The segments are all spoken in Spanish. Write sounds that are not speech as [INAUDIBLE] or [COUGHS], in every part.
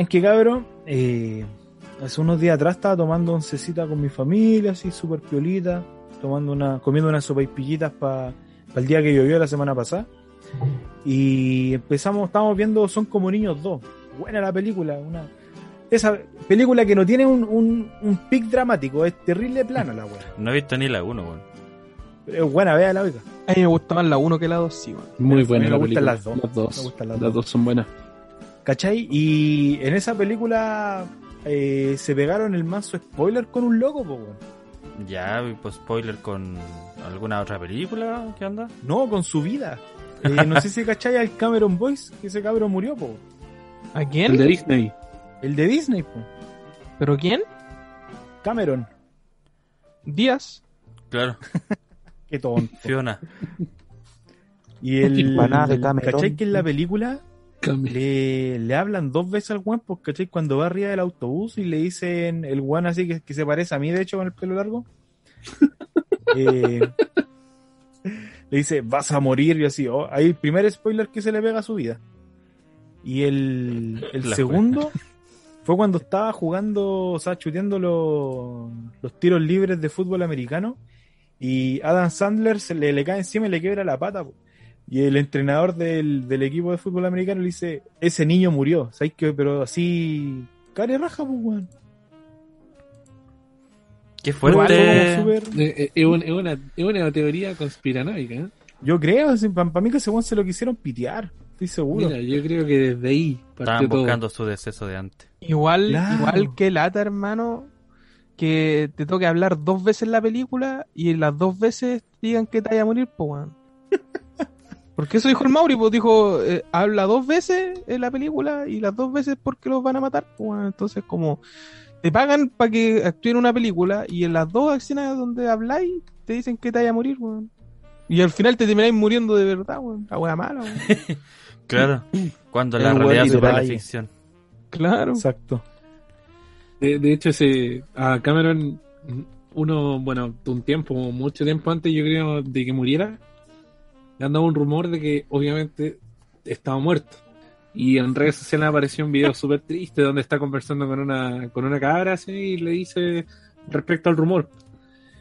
¿Saben qué, cabrón? Eh, hace unos días atrás estaba tomando oncecita con mi familia, así súper piolita, tomando una, comiendo unas sopa y pillitas para el día que llovió la semana pasada. Y empezamos, estábamos viendo Son como niños dos. Buena la película, una esa película que no tiene un, un, un pic dramático, es terrible plana la weá. No he visto ni la 1, weón. Pero es buena, vea la oiga. A mí me gusta más la 1 que la 2, sí, weón. Muy A buena mí la me gustan las dos. Las dos, Me gustan las las dos. dos son buenas. ¿Cachai? Y en esa película eh, se pegaron el mazo spoiler con un loco, po, weón. Ya, pues spoiler con alguna otra película, ¿qué onda? No, con su vida. Eh, no sé si [LAUGHS] cachai al Cameron Boyce, que ese cabrón murió, po. ¿A quién? El de Disney. El de Disney, po. ¿Pero quién? Cameron. Díaz. Claro, [LAUGHS] Qué tonto. Fiona. Y el. Empanada de Cameron. ¿Cachai que en la película. Le, le hablan dos veces al weón? ¿cachai? Cuando va arriba del autobús y le dicen el weón así que, que se parece a mí, de hecho, con el pelo largo. [LAUGHS] eh, le dice, vas a morir y así. Oh, ahí el primer spoiler que se le pega a su vida. Y el, el segundo [LAUGHS] fue cuando estaba jugando, o sea, chuteando los, los tiros libres de fútbol americano. Y Adam Sandler se le, le cae encima y le quiebra la pata. po. Y el entrenador del, del equipo de fútbol americano le dice, ese niño murió. ¿Sabes qué? Pero así... Care raja, pues, weón. Qué Fue algo fuerte. como súper- Eh, eh, Es una, es una, es una teoría conspiranoica. ¿eh? Yo creo, para mí que ese weón se lo quisieron pitear. Estoy seguro. Mira, yo creo que desde ahí Estaban todo. buscando su deceso de antes. Igual, Claro. igual que lata, hermano, que te toque hablar dos veces en la película y las dos veces digan que te vaya a morir, pues, weón. Porque eso dijo el Mauri, pues dijo, eh, habla dos veces en la película y las dos veces porque los van a matar, pues, weón. Entonces, como, te pagan para que actúen una película y en las dos acciones donde habláis te dicen que te vaya a morir, weón. Y al final te termináis muriendo de verdad, weón. La wea mala, weón. [LAUGHS] Claro. Cuando la realidad supera la ficción. Claro. Exacto. De, de hecho, ese, a Cameron, uno, bueno, un tiempo, mucho tiempo antes, yo creo, de que muriera, le han dado un rumor de que obviamente estaba muerto. Y en redes sociales apareció un video [LAUGHS] súper triste donde está conversando con una, con una cabra así y le dice respecto al rumor.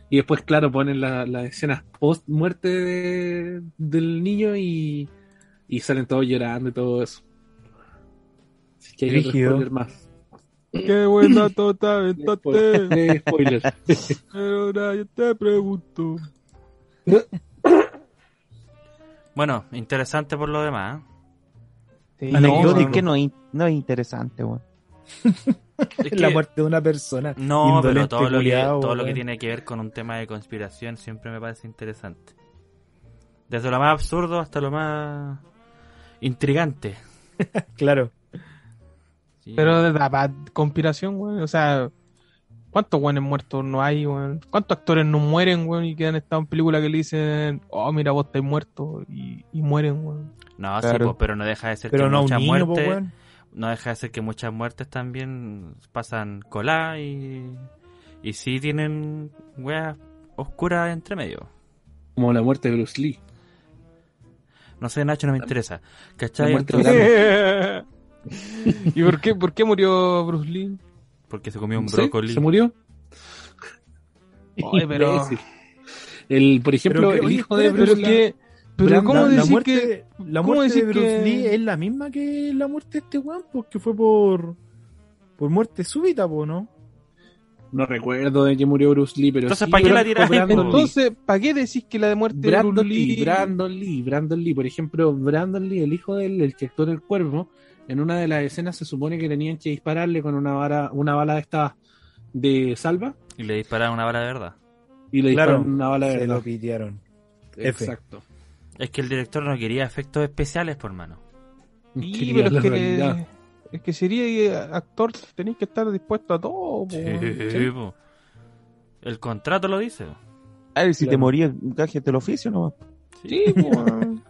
Y después, claro, ponen la- las escenas post muerte de- del niño y, y salen todos llorando y todo eso. Así que hay spoiler más. Qué buena tota [LAUGHS] aventaste. Eh, spoiler. [LAUGHS] Pero ahora yo te pregunto. Bueno, interesante por lo demás. ¿eh? Sí, Anecdótico. es que no, es- no es interesante, weón. [LAUGHS] Es la muerte de una persona. No, pero todo lo, que, todo lo que tiene que ver con un tema de conspiración siempre me parece interesante. Desde lo más absurdo hasta lo más intrigante. [LAUGHS] Claro. Sí. Pero de la conspiración, weón. O sea, ¿cuántos weones muertos no hay, weón? ¿Cuántos actores no mueren, weón? Y que han estado en películas que le dicen, oh, mira, vos estáis muerto. Y, y mueren, weón. no, sí, claro. po, pero no deja de ser Pero que no muchas niño, muertes, no deja de ser que muchas muertes también pasan colá y y sí tienen weas oscuras entre medio. Como la muerte de Bruce Lee. No sé, Nacho, no me interesa. ¿Cachai? La [LAUGHS] [LAUGHS] ¿Y por qué, por qué murió Bruce Lee? Porque se comió un sé, brócoli. ¿Se murió? [LAUGHS] Oye, pero-. El, por ejemplo, Pero que- el oye, hijo de Bruce Pero Lee. que... Pero Brand- ¿cómo la, la decir muerte, que... la muerte de Bruce que- Lee es la misma que la muerte de este weón, porque fue por por muerte súbita, po, ¿no? No recuerdo de que murió Bruce Lee, pero Entonces, sí, ¿para qué la? Lee. Entonces, ¿para qué decís que la de muerte de Brandon Bruce Lee, Lee... Brandon Lee, Brandon Lee, por ejemplo, Brandon Lee, el hijo de él, el que actuó en el cuervo, en una de las escenas se supone que tenían que dispararle con una vara, una bala de esta de salva Y le dispararon una bala de verdad. y le Claro, dispararon una bala de se verdad. lo pitearon. Exacto. Es que el director no quería efectos especiales, por mano. Sí, Quería pero es que, es que sería actor, tenéis que estar dispuesto a todo. po, Sí, po. El contrato lo dice. A ver, si te morías, gajes del oficio nomás. Sí. Claro, [LAUGHS]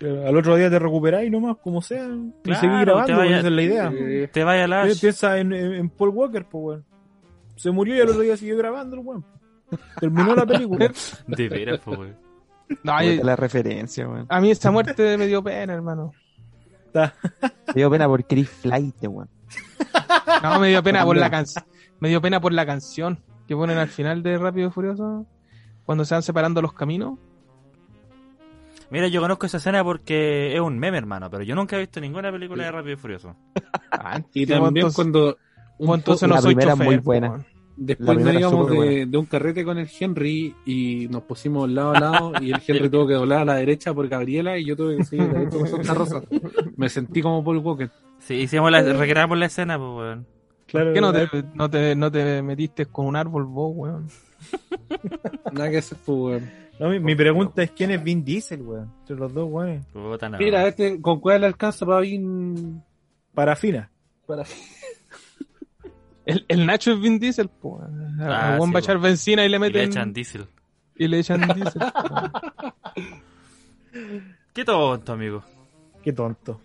al otro día te recuperáis nomás, como sea, y Claro, te grabando, vaya- esa es la idea. Eh, Te vaya la Pi- Piensa en, en- en Paul Walker, pues, weón. Se murió y al otro día siguió grabando el weón. Terminó la película. [LAUGHS] De veras, po, güey. No, yo- la referencia, weón. a mí esta muerte me dio pena, hermano. Está- Me dio pena por Chris Flight, weón. No, me dio pena por la canción. Me dio pena por la canción que ponen al final de Rápido y Furioso. Cuando se van separando los caminos. Mira, yo conozco esa escena porque es un meme, hermano, pero yo nunca he visto ninguna película de Rápido y Furioso. [LAUGHS] Ah, Y también entonces- cuando un pues, entonces la no soy primera chofer, muy buena. La Después súper de, de un carrete con el Henry y nos pusimos lado a lado y el Henry tuvo que doblar a la derecha por Gabriela y yo tuve que seguir por Santa Rosa. Me sentí como Paul Walker. Sí, hicimos la, recreamos la escena, pues, weón. Claro, ¿Por qué no eh, te, no, te, no te metiste con un árbol vos, weón? Nada que hacer, pues, weón. No, mi, mi pregunta es quién es Vin Diesel, weón. Entre los dos, weón. Mira, este, ¿con cuál le alcanza para bien? Parafina. Para... [LAUGHS] El, el Nacho es Vin Diesel, po. weón. Ah, sí, va a echar benzina y le Y meten. le echan diésel. y le echan Diesel. po. [LAUGHS] Qué tonto, amigo. Qué tonto.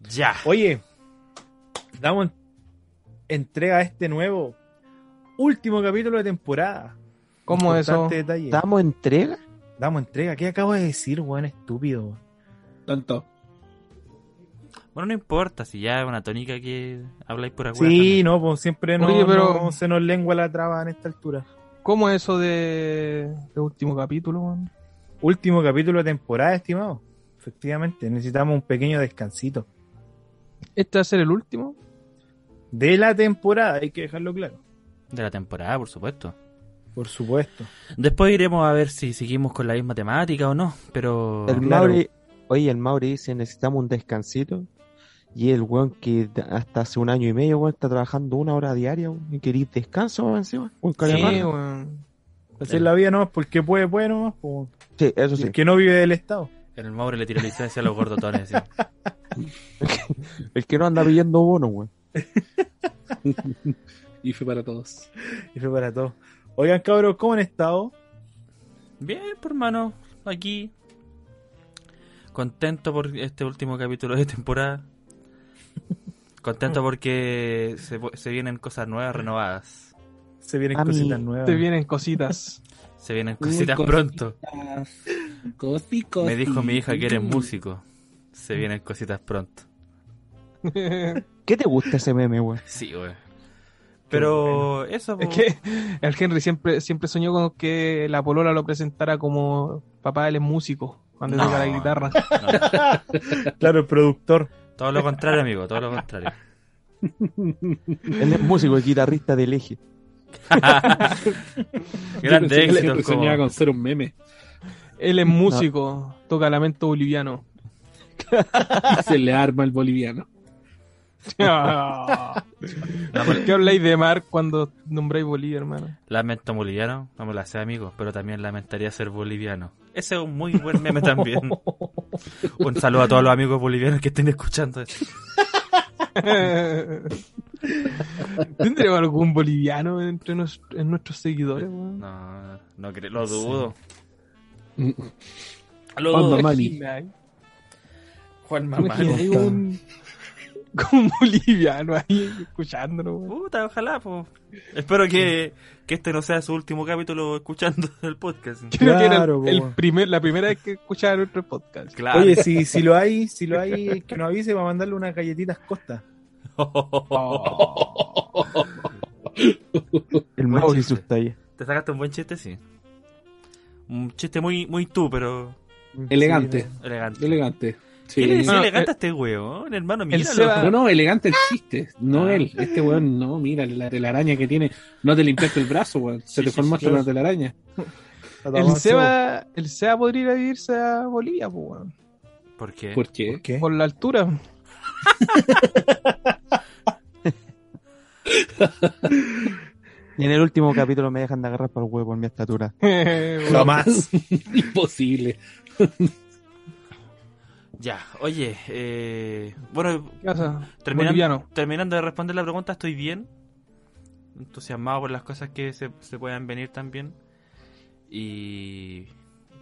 Ya. Oye, damos entrega a este nuevo último capítulo de temporada. ¿Cómo eso? Detalle. ¿Damos entrega? Damos entrega. ¿Qué acabo de decir, weón? Estúpido. weón? Tanto. Bueno, no importa, si ya es una tónica que habláis pura weá Sí, también. no, pues siempre no, Oye, pero- no se nos lengua la traba en esta altura. ¿Cómo es eso de, de último capítulo, weón? Último capítulo de temporada, estimado. Efectivamente, necesitamos un pequeño descansito. ¿Este va a ser el último? De la temporada, hay que dejarlo claro. De la temporada, por supuesto. Por supuesto. Después iremos a ver si seguimos con la misma temática o no, pero... El claro. Mauri, oye, el Mauri dice, necesitamos un descansito. Y el weón que hasta hace un año y medio, weón, está trabajando una hora diaria, weón, y queréis descanso, weón, encima. Un Sí, weón. Así es la vida nomás, porque puede, puede nomás. pues. Sí, eso sí. El que no vive del Estado. En el Maure le tira licencia a los gordotones. sí. [LAUGHS] El que no anda pidiendo bono, weón. [LAUGHS] Y fue para todos. Y fue para todos. Oigan, cabros, ¿cómo han estado? Bien, por hermano, aquí. Contento por este último capítulo de temporada. [LAUGHS] Contento porque se, se vienen cosas nuevas, renovadas. Se vienen A mí cositas nuevas. Te vienen cositas. [LAUGHS] Se vienen Uy, cositas cositas. pronto. Cosi, cosi. Me dijo mi hija que eres [LAUGHS] músico. Se vienen cositas pronto. ¿Qué te gusta ese meme, weón? Sí, güey. Pero eso, Es po. que [LAUGHS] el Henry siempre, siempre soñó con que la polola lo presentara como papá, él es músico, cuando No. toca la guitarra. No, [LAUGHS] Claro, el productor. todo lo contrario, amigo, todo lo contrario. [LAUGHS] Él es músico y guitarrista del eje. Grande Yo pensé que éxito. siempre soñaba con ser un meme. Él es músico, toca lamento boliviano. Se le arma el boliviano. ¿Por qué habláis de mar cuando nombráis Bolivia, hermano? Lamento boliviano, no me la sé, amigo, pero también lamentaría ser boliviano. Ese es un muy buen meme también. [LAUGHS] Un saludo a todos los amigos bolivianos que estén escuchando esto. [LAUGHS] ¿Tendremos algún boliviano entre nos- en nuestros seguidores? No, no creo, lo dudo. Lo Juan dudo. Mamani. Juan ¿Te Mamani. [LAUGHS] un boliviano ahí escuchándolo? Puta, ojalá, pues. Espero que, que este no sea su último capítulo escuchando [LAUGHS] el podcast. Creo que era el, el po. primer, la primera vez que escuchaba nuestro podcast. Claro. Oye, si, si lo hay, si lo hay, que nos avise para mandarle unas galletitas Costa. El Buen Mauri y sus tallas. Te sacaste un buen chiste, sí. Un chiste muy, muy tú, pero Elegante. elegante. Elegante. ¿Qué le Sí. decía No, elegante eh, a este weón, hermano? el Míralo. Seba- No, no, elegante el chiste, no Ah. él. Este weón, no, mira la telaraña que tiene. No te limpiaste el brazo, weón. Se Sí, te sí, formaste sí. una telaraña. [LAUGHS] El Seba, el Seba podría ir a vivirse a Bolivia, po, weón. ¿Por qué? ¿Por qué? ¿Qué? por la altura. Y [LAUGHS] en el último capítulo me dejan de agarrar por el huevo por mi estatura. [LAUGHS] Jamás. Imposible. Ya, oye, eh, bueno, ¿Qué pasa? terminando, de responder la pregunta, estoy bien. Entusiasmado por las cosas que se, se puedan venir también. Y.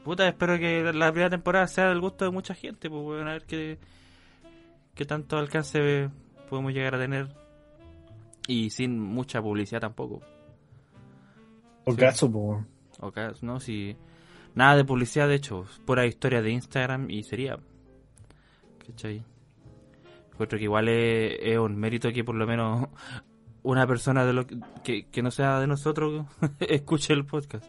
Puta, espero que la primera temporada sea del gusto de mucha gente. Pues bueno, a ver qué, qué tanto alcance podemos llegar a tener. Y sin mucha publicidad tampoco. Por Sí. caso, po. Ok, no, si. Nada de publicidad, de hecho. Pura historia de Instagram y sería. ¿Cachai? Encuentro que igual es, es un mérito que por lo menos [LAUGHS] una persona de lo que, que, que no sea de nosotros [LAUGHS] escuche el podcast.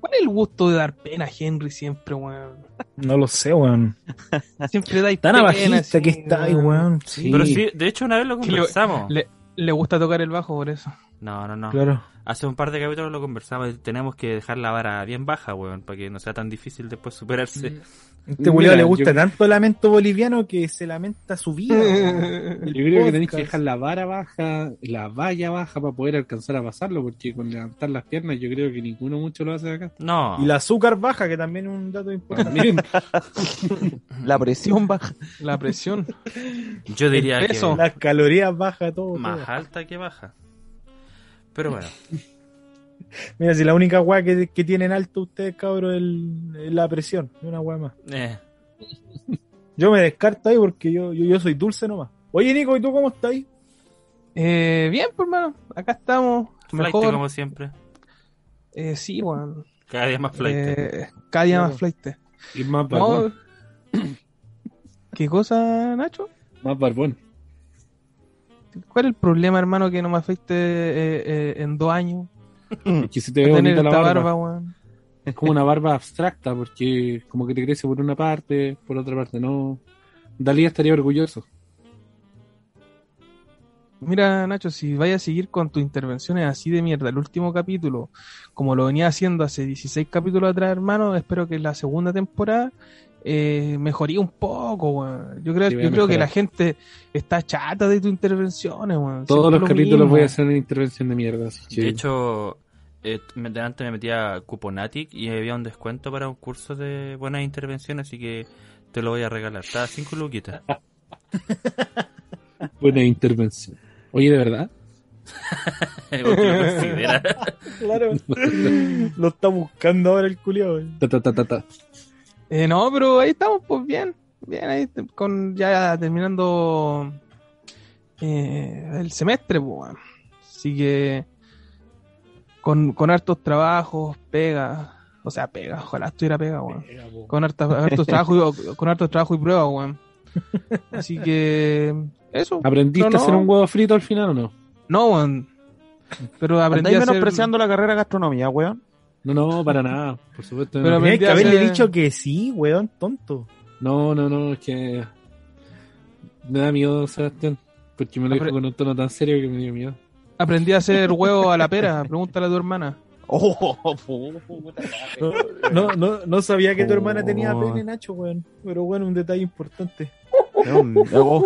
¿Cuál es el gusto de dar pena a Henry siempre, weón? No lo sé, weón. [LAUGHS] Siempre dais Tan pena. abajista así, que está ahí, weón. Sí, Pero sí, de hecho una vez lo conversamos. Le, le gusta tocar el bajo por eso. No, no, no. claro. Hace un par de capítulos lo conversamos y tenemos que dejar la vara bien baja, weón, para que no sea tan difícil después superarse. Este culiao le yo- gusta tanto el lamento boliviano que se lamenta su vida. [LAUGHS] Yo creo que tenéis que dejar la vara baja, la valla baja para poder alcanzar a pasarlo, porque con levantar las piernas yo creo que ninguno mucho lo hace acá. No. Y el azúcar baja, que también es un dato importante. [LAUGHS] La presión baja. La presión. [LAUGHS] Yo diría que Las calorías baja todo. más todo. alta que baja. Pero bueno, [LAUGHS] Mira, si la única weá que, que tienen alto ustedes, cabros, es la presión. Es una weá más. eh, Yo me descarto ahí porque yo, yo, yo soy dulce nomás. Oye, Nico, ¿y tú cómo estás ahí? Eh, bien, pues, hermano. Acá estamos. flight Mejor. como siempre. Eh, sí, weón. Cada día más flight. Eh, cada día más flight. y más No. barbón. [COUGHS] ¿Qué cosa, Nacho? Más barbón. ¿Cuál es el problema, hermano, que no me afecte eh, eh, en dos años? Es [LAUGHS] que se te ve [LAUGHS] bonita la barba. barba, weón. Es como una barba abstracta, porque como que te crece por una parte, por otra parte no. Dalí estaría orgulloso. Mira, Nacho, si vayas a seguir con tus intervenciones así de mierda, el último capítulo, como lo venía haciendo hace 16 capítulos atrás, hermano, espero que la segunda temporada eh, mejoría un poco, weón. Yo creo, Sí, yo creo que la gente está chata de tus intervenciones, weón. Todos Siempre los lo capítulos mismo. voy a hacer una intervención de mierda. que- De hecho, eh, me- delante me metía a Cuponatic y había un descuento para un curso de buenas intervenciones, así que te lo voy a regalar. Está a 5 luquitas. [LAUGHS] Buena intervención. Oye, ¿de verdad? [LAUGHS] Porque lo considera. [LAUGHS] Claro. Lo está buscando ahora el culiao. Ta, ta, ta, ta, ta. Eh, no, pero ahí estamos, pues bien. Bien, ahí con ya terminando eh, el semestre, pues. weón. Así que con, con hartos trabajos, pega. O sea, pega, ojalá estuviera pega, weón. Con hartos trabajos y, con hartos trabajos y pruebas, weón. [LAUGHS] Así que eso. ¿Aprendiste No, a hacer un huevo frito al final o no? No, weón. Pero aprendí ¿Andáis a hacer... menospreciando la carrera de gastronomía, weón? No, no, para nada. Por supuesto. Pero no. me- Tenías que haberle hacer- dicho que sí, weón, tonto. no, no, no, es que me da miedo, Sebastián. Porque me lo dijo con un tono tan serio que me dio miedo. Aprendí a hacer huevo a la pera. Pregúntale a tu hermana. Oh, puta No, no, no, no sabía que tu hermana tenía Oh. pene, Nacho, weón. Pero bueno, un detalle importante. Oh.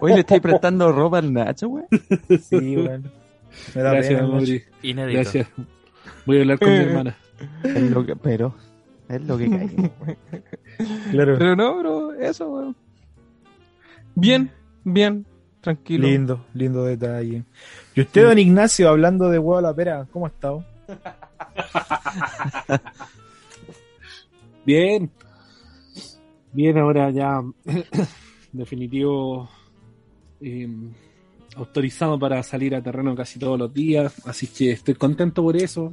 Oye, le estáis prestando ropa al Nacho, weón. Sí, weón. Me da Gracias, pena, Nacho. Mauri. Inédito. Gracias. Voy a hablar con mi hermana. Es lo que, pero es lo que cae. Claro. Pero no, bro, eso, weón. Bien, bien, tranquilo. Lindo, lindo detalle. Y usted, don Ignacio, hablando de huevo a la pera, ¿cómo ha estado? [LAUGHS] Bien. Bien, ahora ya [COUGHS] definitivo eh, autorizado para salir a terreno casi todos los días. Así que estoy contento por eso.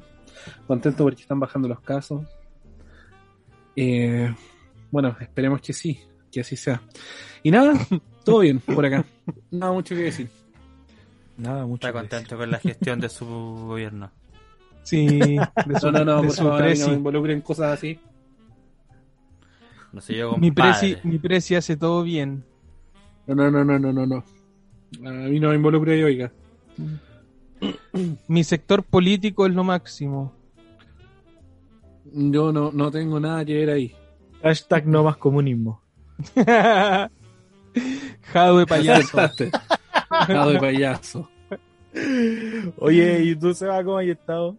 Contento porque están bajando los casos. Eh, bueno, esperemos que sí, que así sea. Y nada, [LAUGHS] todo bien por acá. Nada mucho que decir. Nada, mucho. Está contento con la gestión de su gobierno. Sí, [LAUGHS] de su, No, no, no, de por su favor, a mí no me involucren cosas así. No sé yo, mi, presi, mi presi hace todo bien. No, no, no, no, no, no, no. A mí no me involucre, oiga. Mi sector político es lo máximo. Yo no, no tengo nada que ver ahí. Hashtag no más comunismo. [LAUGHS] Jado de payaso. Jado de payaso. Oye, ¿y tú, Seba, cómo has estado?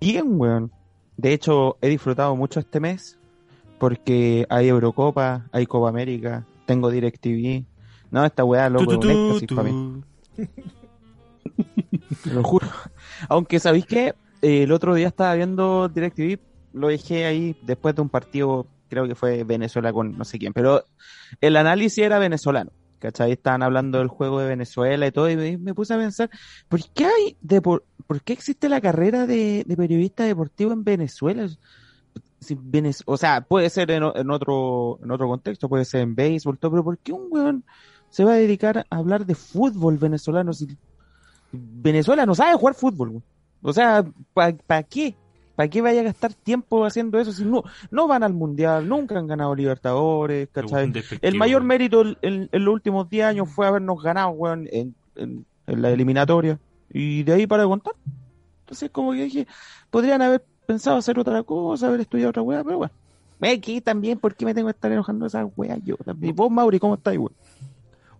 Bien, weón. De hecho, he disfrutado mucho este mes porque hay Eurocopa, hay Copa América, tengo DirecTV. No, esta weá, loco, es un éxtasis para mí. [LAUGHS] Te lo juro. Aunque, ¿sabéis qué? Eh, el otro día estaba viendo DirecTV, lo dejé ahí después de un partido, creo que fue Venezuela con no sé quién, pero el análisis era venezolano. ¿Cachai? Estaban hablando del juego de Venezuela y todo, y me, me puse a pensar, ¿por qué hay de por, ¿por qué existe la carrera de, de periodista deportivo en Venezuela? si Venez- o sea, puede ser en otro en otro contexto, puede ser en béisbol, todo, pero ¿por qué un weón se va a dedicar a hablar de fútbol venezolano si Venezuela no sabe jugar fútbol? O sea, ¿para qué? ¿Para qué vaya a gastar tiempo haciendo eso si no, no van al mundial, nunca han ganado Libertadores, ¿cachai? El mayor mérito en, los últimos 10 años fue habernos ganado, weón, en, en- en la eliminatoria. Y de ahí para contar. Entonces, como que dije, podrían haber pensado hacer otra cosa, haber estudiado otra weá, pero bueno. Aquí también, ¿por qué me tengo que estar enojando de esas weas yo? ¿Y vos, Mauri, cómo estás, weón?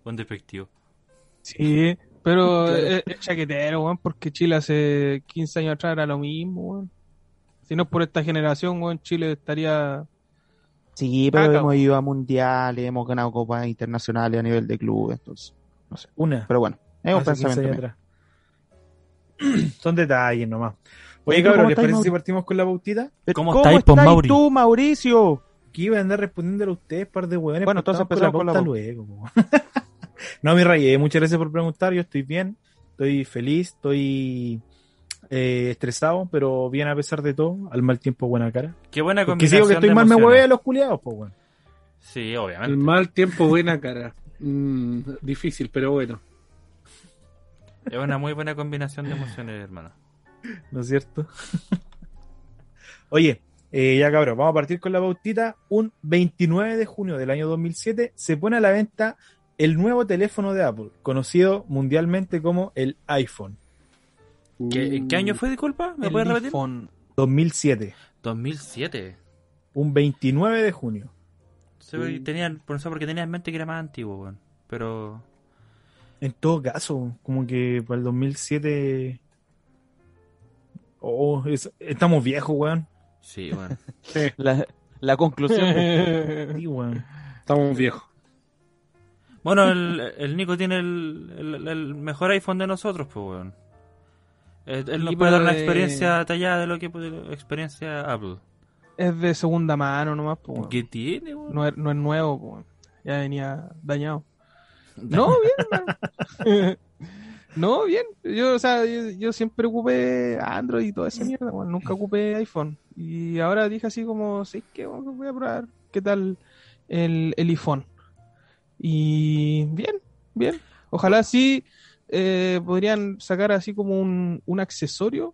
Un despectivo. Sí, pero [LAUGHS] Claro. es, es chaquetero, weón, porque Chile hace 15 años atrás era lo mismo, weón. Si no es por esta generación, weón, Chile estaría... Sí, pero Caca, hemos ido a mundiales, hemos ganado copas internacionales a nivel de club, entonces, no sé. Una. Pero bueno, es un Hace 15 pensamiento. [CLEARS THROAT] Son detalles nomás. Oye, Oye, ¿tú cabrón, ¿les parece Mauri? si partimos con la pautita? Pero ¿Cómo ¿Cómo estáis, po, estáis Mauri? tú, Mauricio? Que iba a andar respondiéndole a ustedes, par de hueones. Bueno, pues entonces estamos empezamos con la pauta luego. [LAUGHS] no, mi rayé, muchas gracias por preguntar. Yo estoy bien, estoy feliz, estoy eh, estresado, pero bien a pesar de todo. Al mal tiempo, buena cara. Qué buena combinación sigo que estoy de mal, me hueve a los culiados, pues, bueno. Sí, El obviamente. mal tiempo, buena cara. Mm, difícil, pero bueno. Es una muy buena combinación de emociones, hermano. ¿No es cierto? [LAUGHS] Oye, eh, ya cabrón, vamos a partir con la pautita. Un 29 de junio del año 2007 se pone a la venta el nuevo teléfono de Apple, conocido mundialmente como el iPhone. ¿Qué, ¿en qué año fue, disculpa? ¿Me el puedes repetir? iPhone. 2007, 2007. un 29 de junio. Se ve- tenían, por eso porque tenía en mente que era más antiguo, weón. Pero En todo caso, como que para el 2007... Oh, es- estamos viejos, weón. sí, bueno. [LAUGHS] La, la conclusión. Sí, weón. Estamos viejos. Bueno, el, el Nico tiene el, el- el mejor iPhone de nosotros, pues, weón. Él, él nos Sí, puede dar de- experiencia detallada de lo que de la experiencia Apple. es de segunda mano nomás, po, weón. ¿Qué tiene, weón? No es, no es nuevo, weón. Ya venía dañado. [LAUGHS] No, bien. [LAUGHS] No, bien. Yo, o sea, yo, yo siempre ocupé Android y toda esa mierda, weón. Nunca [LAUGHS] ocupé iPhone. Y ahora dije así como, sí, que voy a probar qué tal el, el iPhone. Y bien, bien. Ojalá sí eh, podrían sacar así como un, un accesorio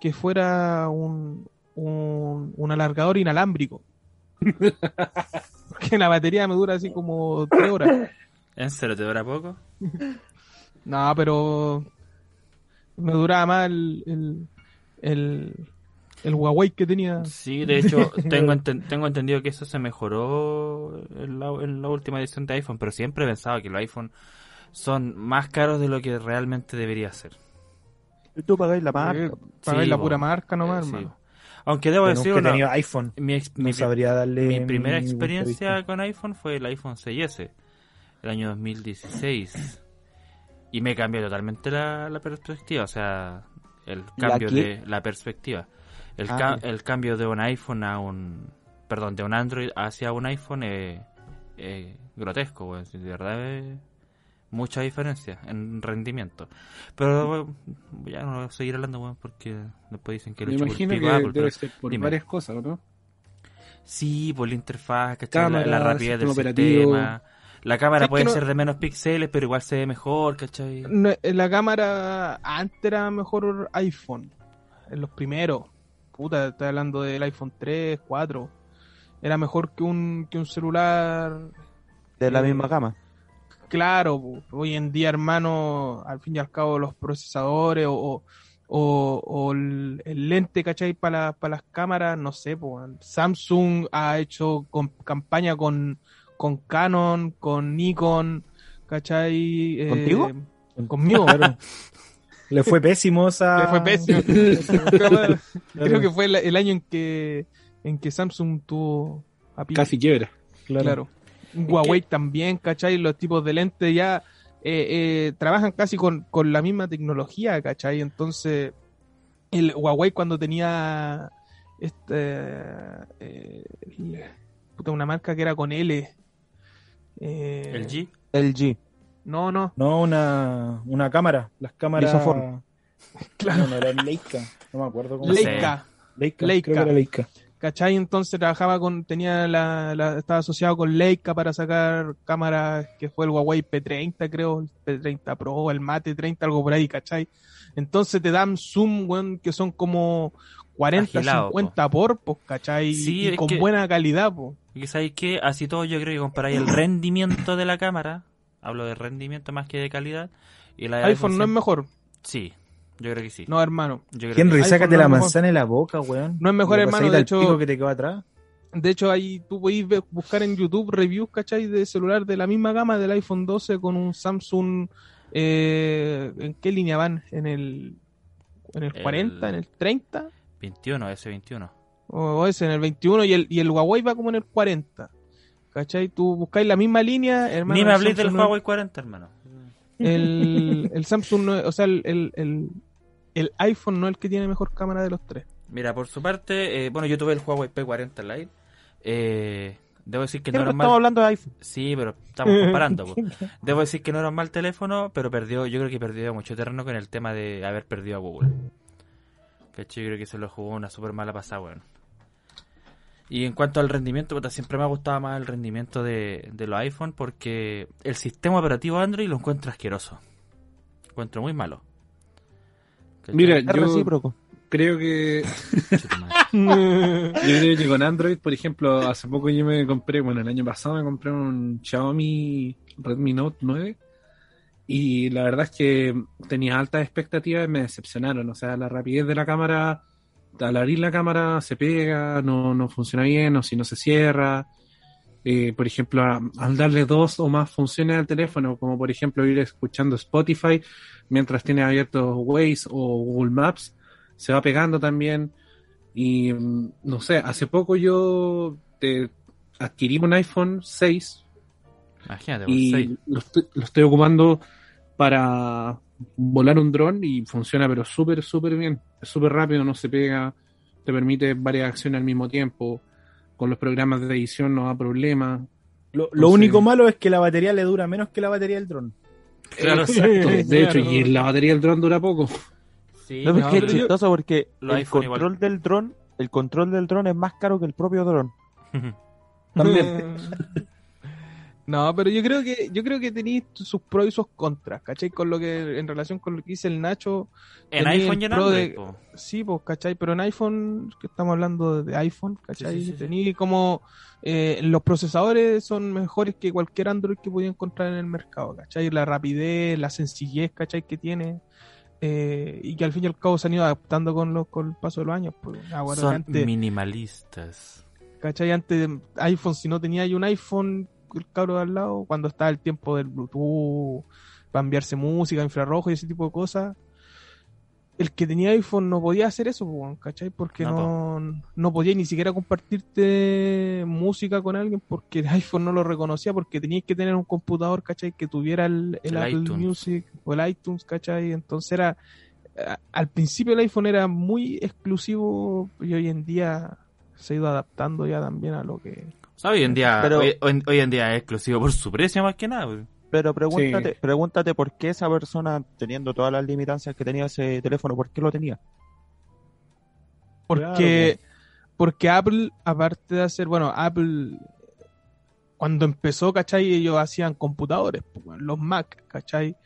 que fuera un, un, un alargador inalámbrico. Porque la batería me dura así como tres horas. ¿En serio te dura poco? No, pero me duraba más el, el, el, el Huawei que tenía. Sí, de hecho, [LAUGHS] tengo, enten- tengo entendido que eso se mejoró en la, en la última edición de iPhone, pero siempre he pensado que los iPhone son más caros de lo que realmente debería ser. Tú pagáis la marca. Eh, Pagáis Sí, la pura marca nomás, Sí. hermano. Aunque debo decir, una- tenido iPhone. mi, ex- No mi- sabría darle mi primera experiencia vista. con iPhone fue el iPhone 6S, el año 2016. Y me cambió totalmente la, la perspectiva, o sea, el ¿La cambio de la perspectiva. El, Ah, ca- el cambio de un iPhone a un... Perdón, de un Android hacia un iPhone es es grotesco, weón. De verdad es mucha diferencia en rendimiento. Pero ya no voy a seguir hablando, porque después dicen que echo el imagino pico que Apple, debe pero- ser por dime. varias cosas, ¿o ¿no? Sí, por la interfaz, ¿cachai? La- rapidez del sistema operativo. sistema. La cámara Es puede no- ser de menos píxeles, pero igual se ve mejor, ¿cachai? No, La cámara antes era mejor iPhone. En los primeros. Puta, estoy hablando del iPhone 3, 4. Era mejor que un, que un celular. De la Eh, misma cama. Claro, po. hoy en día, hermano, al fin y al cabo, los procesadores o, o, o- o el, el lente, ¿cachai? Para las cámaras, no sé, po. Samsung ha hecho con- campaña con, con Canon, con Nikon, ¿cachai? Eh, ¿Contigo? Conmigo, Claro. [LAUGHS] Le fue pésimo esa... Le fue pésimo. [LAUGHS] Creo que fue el, el año en que en que Samsung tuvo a. Casi quiebra. Claro. Claro. Huawei también, ¿cachai? Los tipos de lentes ya eh, eh, trabajan casi con, con la misma tecnología, ¿cachai? Entonces, el Huawei cuando tenía este eh, el- puta, una marca que era con L. eh, El G. No, no, No, una, una cámara. Las cámaras... [LAUGHS] Claro. No, no era Leica. No me acuerdo cómo se llama. Leica. Leica. Leica. Creo que era Leica. ¿Cachai? Entonces trabajaba con, tenía la, la- estaba asociado con Leica para sacar cámaras, que fue el Huawei P30, creo, el P30 Pro, el Mate 30, algo por ahí, ¿cachai? Entonces te dan zoom, weón, que son como 40, Agilado, 50 por, pues, ¿cachai? Sí, y con que- buena calidad, pues. Y sabéis que así todo yo creo que comparáis el rendimiento de la cámara, hablo de rendimiento más que de calidad, y la de iPhone no es mejor. Sí, yo creo que sí. No, hermano. Yo creo que Henry, sí. sácate no la manzana en la boca, weón. No es mejor, hermano, de hecho- que te quedó atrás. De hecho, ahí tú podéis buscar en YouTube reviews, ¿cachai? De celular de la misma gama del iPhone 12 con un Samsung. eh, ¿En qué línea van? ¿En el, en el El- 40? ¿En el 30? 21, S21. O, o ese, en el 21 y el, y el Huawei va como en el 40. ¿Cachai? Tú buscáis la misma línea, hermano. Ni me habléis del Huawei 40, hermano. El, el Samsung, no o sea, el, el, el, iPhone no es el que tiene mejor cámara de los tres. Mira, por su parte, eh, bueno, yo tuve el Huawei P40 Lite. Eh, debo decir que no era un estamos mal... hablando de iPhone. Sí, pero estamos comparando. [LAUGHS] Debo decir que no era un mal teléfono, pero perdió, yo creo que perdió mucho terreno con el tema de haber perdido a Google. ¿Cachai? Yo creo que se lo jugó una súper mala pasada, weón. Y en cuanto al rendimiento, puta, siempre me ha gustado más el rendimiento de, de los iPhone porque el sistema operativo Android lo encuentro asqueroso. Lo encuentro muy malo. Mira, yo recíproco. creo que. [LAUGHS] Yo creo que con Android, por ejemplo, hace poco yo me compré, bueno, el año pasado me compré un Xiaomi Redmi Note 9 y la verdad es que tenía altas expectativas y me decepcionaron. O sea, la rapidez de la cámara, al abrir la cámara se pega, no, no funciona bien o si no se cierra. Eh, por ejemplo, a- al darle dos o más funciones al teléfono, como por ejemplo ir escuchando Spotify mientras tiene abierto Waze o Google Maps, se va pegando también. Y mm, no sé, hace poco yo te adquirí un iPhone 6 Imagínate, y lo estoy, lo estoy ocupando para volar un dron y funciona pero súper, súper bien. Es súper rápido, no se pega, te permite varias acciones al mismo tiempo. Con los programas de edición no da problema. Lo, lo único malo es que la batería le dura menos que la batería del dron. Claro, Exacto. Sí, [LAUGHS] De hecho, y la batería del dron dura poco. Sí, No, pero es no, que es chistoso porque el igual. control del dron, el control del dron es más caro que el propio dron. [LAUGHS] También. [LAUGHS] No, pero yo creo que yo creo que tenéis sus pros y sus contras, ¿cachai? Con lo que en relación con lo que dice el Nacho, en iPhone el Pro Android, de- po. sí, pues, ¿cachai? Pero en iPhone, que estamos hablando de iPhone, ¿cachai? Sí, sí, sí, sí. Tení como eh, los procesadores son mejores que cualquier Android que podía encontrar en el mercado, ¿cachai? La rapidez, la sencillez, ¿cachai? Que tiene. eh, y que al fin y al cabo se han ido adaptando con, los, con el paso de los años. Pues, Ahora, Son antes, minimalistas. ¿Cachai? Antes de iPhone, si no tenía un iPhone, el cabro de al lado, cuando estaba el tiempo del Bluetooth, para enviarse música, infrarrojo y ese tipo de cosas, el que tenía iPhone no podía hacer eso, ¿cachai? Porque No, no, no, podía ni siquiera compartirte música con alguien porque el iPhone no lo reconocía, porque tenías que tener un computador, ¿cachai? Que tuviera el, el El Apple iTunes. Music o el iTunes, ¿cachai? Entonces era, a- al principio el iPhone era muy exclusivo y hoy en día se ha ido adaptando ya también a lo que... O sea, hoy en día, Pero- hoy, hoy- hoy en día es exclusivo por su precio más que nada. po. Pero pregúntate, pregúntate por qué esa persona, teniendo todas las limitancias que tenía ese teléfono, ¿por qué lo tenía? Porque, porque Apple, aparte de hacer, bueno, Apple, cuando empezó, ¿cachai? Ellos hacían computadores, pues, los Mac, ¿cachai?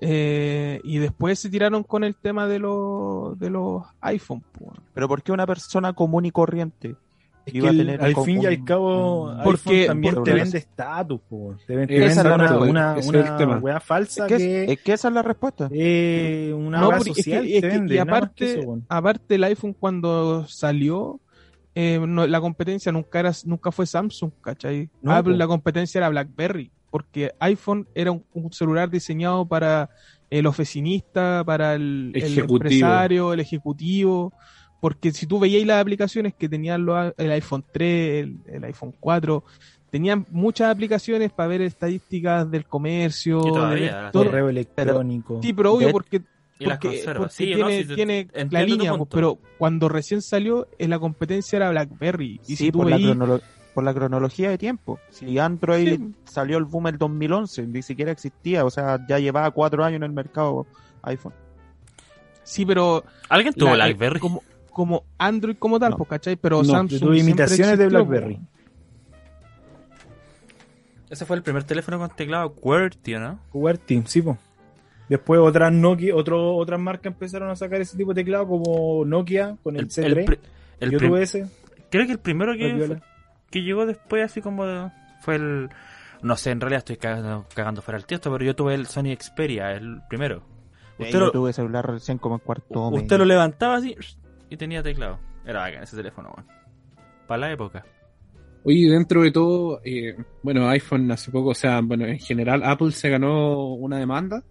Eh, y después se tiraron con el tema de los, de los iPhone, pues. Pero ¿por qué una persona común y corriente Es iba que a tener al fin y al cabo, Porque- también te vende estatus, te vende, es la una, una, es una weá falsa Es que, que, es, es que esa es la respuesta. eh, una No, que- social es te que- vende, y que aparte, eso, aparte el iPhone cuando salió, eh, no- la competencia nunca era, nunca fue Samsung, ¿cachai? No, Apple, po. la competencia era BlackBerry, porque iPhone era un, un celular diseñado para el oficinista, para el, empresario, el ejecutivo, porque si tú veías las aplicaciones que tenían los- el iPhone 3, el, el iPhone 4, tenían muchas aplicaciones para ver estadísticas del comercio, Y de todavía, ver las todo. Correo electrónico. Sí, pero obvio De- porque porque, porque Sí, tiene, tiene la línea, pero cuando recién salió, eh, la competencia era BlackBerry. Y sí, si tú por, la por la cronología de tiempo. Si Android Sí. salió el boom el 2011, ni siquiera existía, o sea, ya llevaba cuatro años en el mercado iPhone. sí, pero ¿Alguien tuvo la- BlackBerry? como, como Android como tal, No. pues, ¿cachai? Pero No, Samsung. Tuve siempre imitaciones de BlackBerry. pues. Ese fue el primer teléfono con teclado QWERTY, ¿no? QWERTY, sí, po. Después otras Nokia, otro, otras marcas empezaron a sacar ese tipo de teclado como Nokia con el, C3. pri- el Yo prim- tuve ese. creo que el primero que. Que llegó después, así como de- fue el. No sé, en realidad estoy cagando, cagando fuera el texto, pero yo tuve el Sony Xperia, el primero. Usted yo lo, tuve celular recién como en cuarto usted medio. lo levantaba así y tenía teclado. Era bacán ese teléfono, weón. Para la época. Oye, dentro de todo, eh, bueno, iPhone hace poco, o sea, bueno, en general Apple se ganó una demanda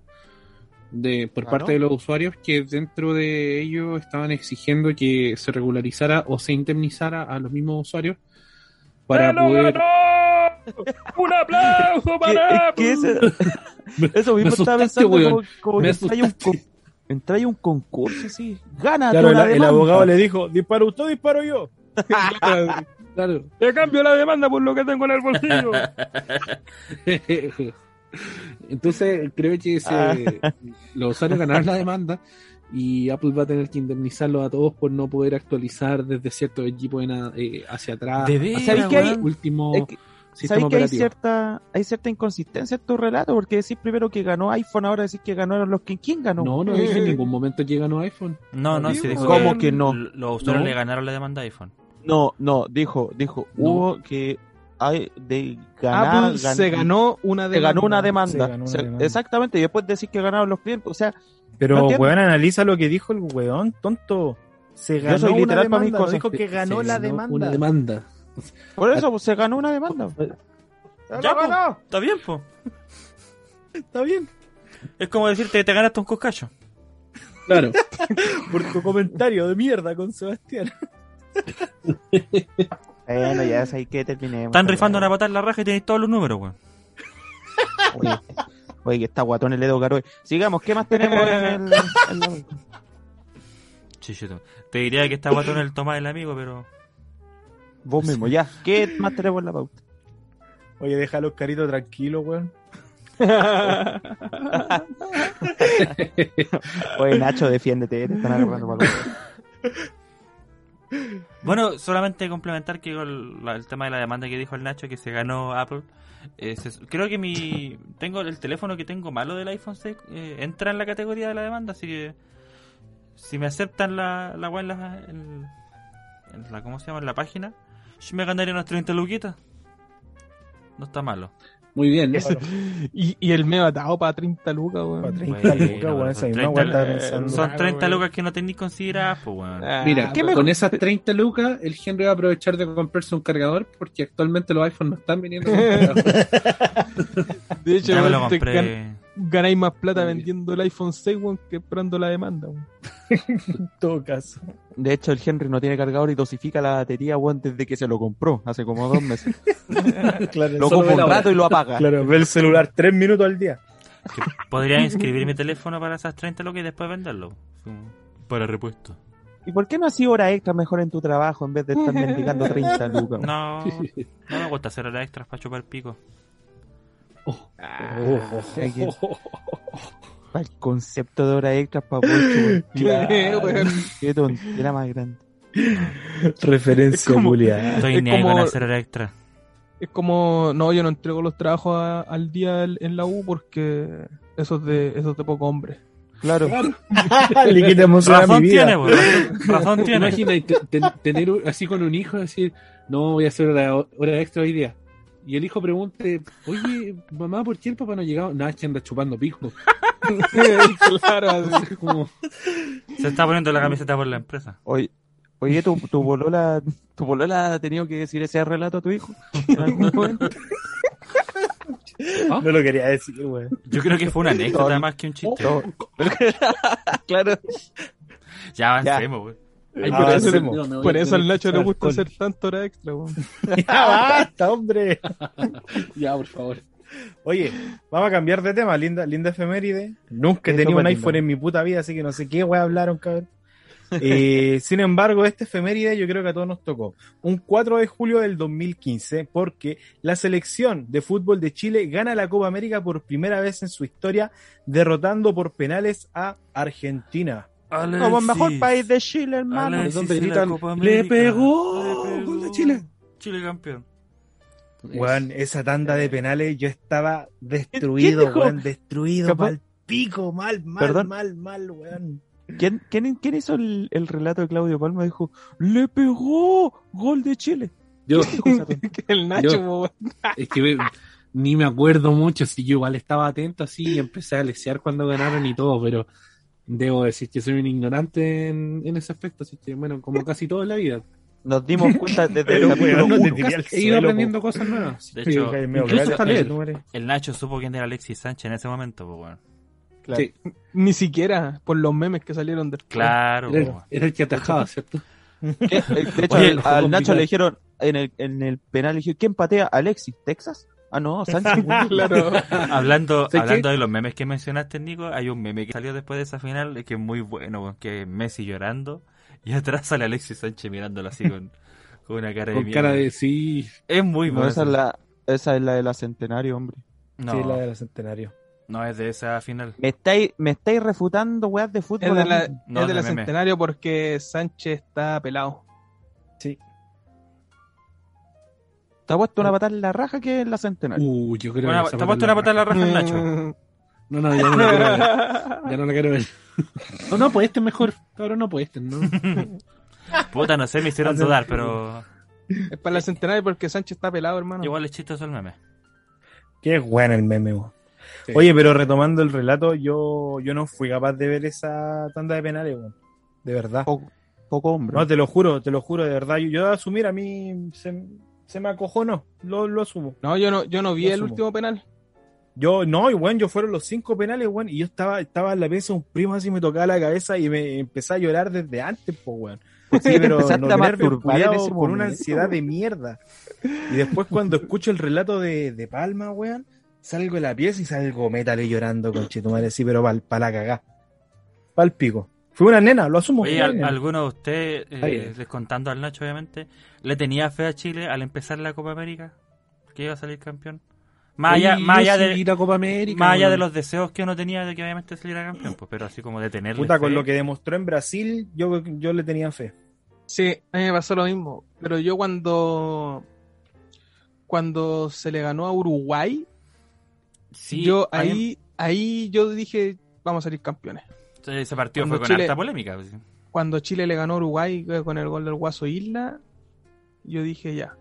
de por ¿Ganó? parte de los usuarios que dentro de ellos estaban exigiendo que se regularizara o se indemnizara a los mismos usuarios para poder... ¡Un aplauso ¿Qué- qué es eso? Eso mismo estaba pensando weón. como, que entra ahí un, entra un concurso así. Gana Claro, el, una el demanda. abogado le dijo, disparo usted, disparo yo. [LAUGHS] Claro. Te cambio la demanda por lo que tengo en el bolsillo. [LAUGHS] Entonces creo que se- Ah. los usuarios ganaron la demanda y Apple va a tener que indemnizarlos a todos por no poder actualizar desde cierto equipo en a- eh, hacia atrás. De hacia veras, ¿Sabéis que hay- último Es que- sistema ¿Sabes que hay operativo. cierta, hay cierta inconsistencia en tu relato? Porque decís primero que ganó iPhone, ahora decís que ganaron los que. ¿Quién ganó? No, no dije en ningún momento que ganó iPhone. No, no, sí dijo ¿Cómo que no? Los usuarios No. le ganaron la demanda a iPhone. No, no, dijo, dijo, No. hubo que hay de ganar, Apple se ganó una se demanda. ganó una demanda. Se ganó una Se- demanda. Exactamente, y después decís que ganaron los clientes. O sea, Pero, No weón, analiza lo que dijo el weón, tonto. Se Yo ganó soy una literal para mis demanda, cosas. dijo que ganó Se la ganó demanda. Una demanda. por eso pues, se ganó una demanda. [LAUGHS] Ya, po. Está bien, po. Está bien. Es como decirte que te ganaste un coscacho. Claro. [LAUGHS] Por tu comentario de mierda con Sebastián. [LAUGHS] Bueno, ya es ahí que terminemos. Están rifando una patada en la raja y tenéis todos los números, weón. Oye, oye, que está guatón el Edo Caroe. Sigamos, ¿qué más tenemos en el, en la- Chichito. Te diría que está guatón el Tomás el amigo, pero. Vos mismo, ya. ¿Qué más tenemos en la pauta? Oye, deja a los caritos tranquilos, weón. [LAUGHS] Oye, Nacho, defiéndete, te están agarrando para Bueno, solamente complementar que la- el tema de la demanda que dijo el Nacho que se ganó Apple. eh, creo que mi tengo el teléfono que tengo malo del iPhone 6 eh, entra en la categoría de la demanda, así que si me aceptan la la la, la- ¿cómo se llama? en la página, yo me ganaría unas 30 luquitas. No está malo. Muy bien. y, y el me atado para 30 lucas, weón. Para 30 Bueno, lucas, weón. Son misma 30 weón estaba eh, pensando. Son Ah, 30 weón. lucas que no tenéis consideradas, pues weón. Ah, Mira, ¿qué pero- con esas 30 lucas, el Henry va a aprovechar de comprarse un cargador porque actualmente los iPhones no están viniendo con [LAUGHS] cargador. De hecho, Ya me lo compré. Ganáis más plata vendiendo el iPhone 6, weón, que esperando la demanda, weón. En todo caso. De hecho, el Henry no tiene cargador y dosifica la batería, weón, desde que se lo compró, hace como dos meses. [LAUGHS] Claro, Lo ve un rato y lo apaga. claro, ve el celular tres minutos al día. Que podría inscribir mi teléfono para esas 30 lucas y después venderlo. Para repuesto. ¿Y por qué no has hora extra mejor en tu trabajo en vez de estar [LAUGHS] mendigando 30 lucas? No, no me gusta hacer horas extras para chupar pico. Hay que- para el concepto de hora extra para poder. [LAUGHS] Claro. Qué tontera más grande. Referencia culiada. Estoy Es ni ahí con como- hacer horas extra. Es como, no, yo no entrego los trabajos a- al día en en la U porque eso es de, eso es de poco hombre. Claro. [LAUGHS] Le a mi Razón vida. tiene, weón. Razón, razón tiene. Imagina tener así con un hijo decir, no voy a hacer hora, hora extra hoy día. Y el hijo pregunte, oye, mamá, ¿por qué el papá no ha llegado? Nada, es que anda chupando pico. [LAUGHS] claro, así. Es como, Se está poniendo la camiseta por la empresa. Oye, oye tu, tu bolola, tu bolola ha tenido que decir ese relato a tu hijo en algún [LAUGHS] momento. No lo quería decir, weón. Yo creo que fue una anécdota más que un chiste. No. [LAUGHS] claro. Ya avancemos, weón. Ay, Ah, por eso, no, por eso al Nacho le gusta hacer tanto hora extra. [LAUGHS] Ya basta, hombre. [LAUGHS] Ya, por favor. Oye, vamos a cambiar de tema, linda, linda efeméride. Nunca he tenido un iPhone lindo. en mi puta vida, así que no sé qué weá hablaron, cabrón. Eh, [LAUGHS] sin embargo, esta efeméride yo creo que a todos nos tocó. Un 4 de julio del 2015, porque la selección de fútbol de Chile gana la Copa América por primera vez en su historia, derrotando por penales a Argentina. Como mejor país de Chile, hermano. Alexis, donde gritan, "Le pegó, le gol de Chile". Chile campeón. Weón, esa tanda de penales yo estaba destruido, weón, destruido, Capaz- mal pico, mal, mal, Perdón. mal, mal, weón. ¿Quién, quién, quién hizo el, el relato de Claudio Palma? Dijo, le pegó gol de Chile. Yo, [LAUGHS] el Nacho, Yo- es que ve- ni me acuerdo mucho, si yo igual estaba atento así y empecé a lesear cuando ganaron y todo, pero debo decir que soy un ignorante en, en ese aspecto, así que bueno, como casi todo en la vida. Nos dimos cuenta desde [LAUGHS] el capítulo no uno. tiré al He ido aprendiendo cosas nuevas. De Sí, hecho, incluso hasta leer. el Nacho supo quién era Alexis Sánchez en ese momento, pues bueno. Claro. Sí, Ni siquiera por los memes que salieron después. Claro, era, era el que atajaba, ¿cierto? De hecho, Oye, al, al. Nacho le dijeron en el, en el penal, le dijeron, ¿quién patea? Alexis, ¿Texas? Ah, no, [LAUGHS] Sánchez. Claro. Hablando, ¿Sabes hablando de los memes que mencionaste, Nico, hay un meme que salió después de esa final que es muy bueno, que es Messi llorando y atrás sale Alexis Sánchez mirándolo así con, con una cara de Con mierda. cara de sí. Es muy No, bueno. esa es la, esa es la de la Centenario, hombre. No, Sí, la del centenario. no es de esa final. Me estáis, me estáis refutando, weas de fútbol. Es de la. No, es de de la. Centenario porque Sánchez está pelado. Te ha puesto una patada en la raja que es la Centenario. Uh, yo creo Bueno, que te ha puesto una patada en la raja el Nacho. [LAUGHS] No, no, ya no la quiero ver. Ya no la quiero ver. No, no, pues este es mejor. Cabrón, no, pues este, ¿no? [LAUGHS] Puta, no sé, me hicieron [LAUGHS] dudar, pero es para la Centenario porque Sánchez está pelado, hermano. igual es chistoso el meme. Qué bueno el meme. Sí. Oye, pero retomando el relato, yo, yo no fui capaz de ver esa tanda de penales, weón. De verdad. Poco, poco hombre. No, te lo juro, te lo juro, de verdad. Yo, yo de asumir, a mí se, se me acojonó, lo, lo asumo. No, yo no, yo no vi Lo el asumo. último penal. Yo, no, y bueno, yo fueron los cinco penales, weón, y yo estaba, estaba en la pieza, un primo así me tocaba la cabeza y me empecé a llorar desde antes, pues, weón. Sí, pero a nervios por una ansiedad de mierda. Y después cuando escucho el relato de, de Palma, weón, salgo de la pieza y salgo métale llorando con Chetumare, sí, pero para pa la cagá. Pa'l pico. Fue una nena, lo asumo. Oye, al-. ¿alguno de ustedes, eh, descontando al Nacho obviamente, le tenía fe a Chile al empezar la Copa América? ¿Que iba a salir campeón? Más allá, Oye, más allá de, la Copa América. más allá de los deseos que uno tenía de que obviamente saliera campeón, pues, pero así como de tenerle Puta, con lo que demostró en Brasil, yo, yo le tenía fe. Sí, a mí me pasó lo mismo. Pero yo cuando cuando se le ganó a Uruguay, Sí, yo ahí ahí yo dije vamos a salir campeones. Ese partido cuando fue con Chile- harta polémica. pues. Cuando Chile le ganó a Uruguay eh, con el gol del Guaso Isla, yo dije ya,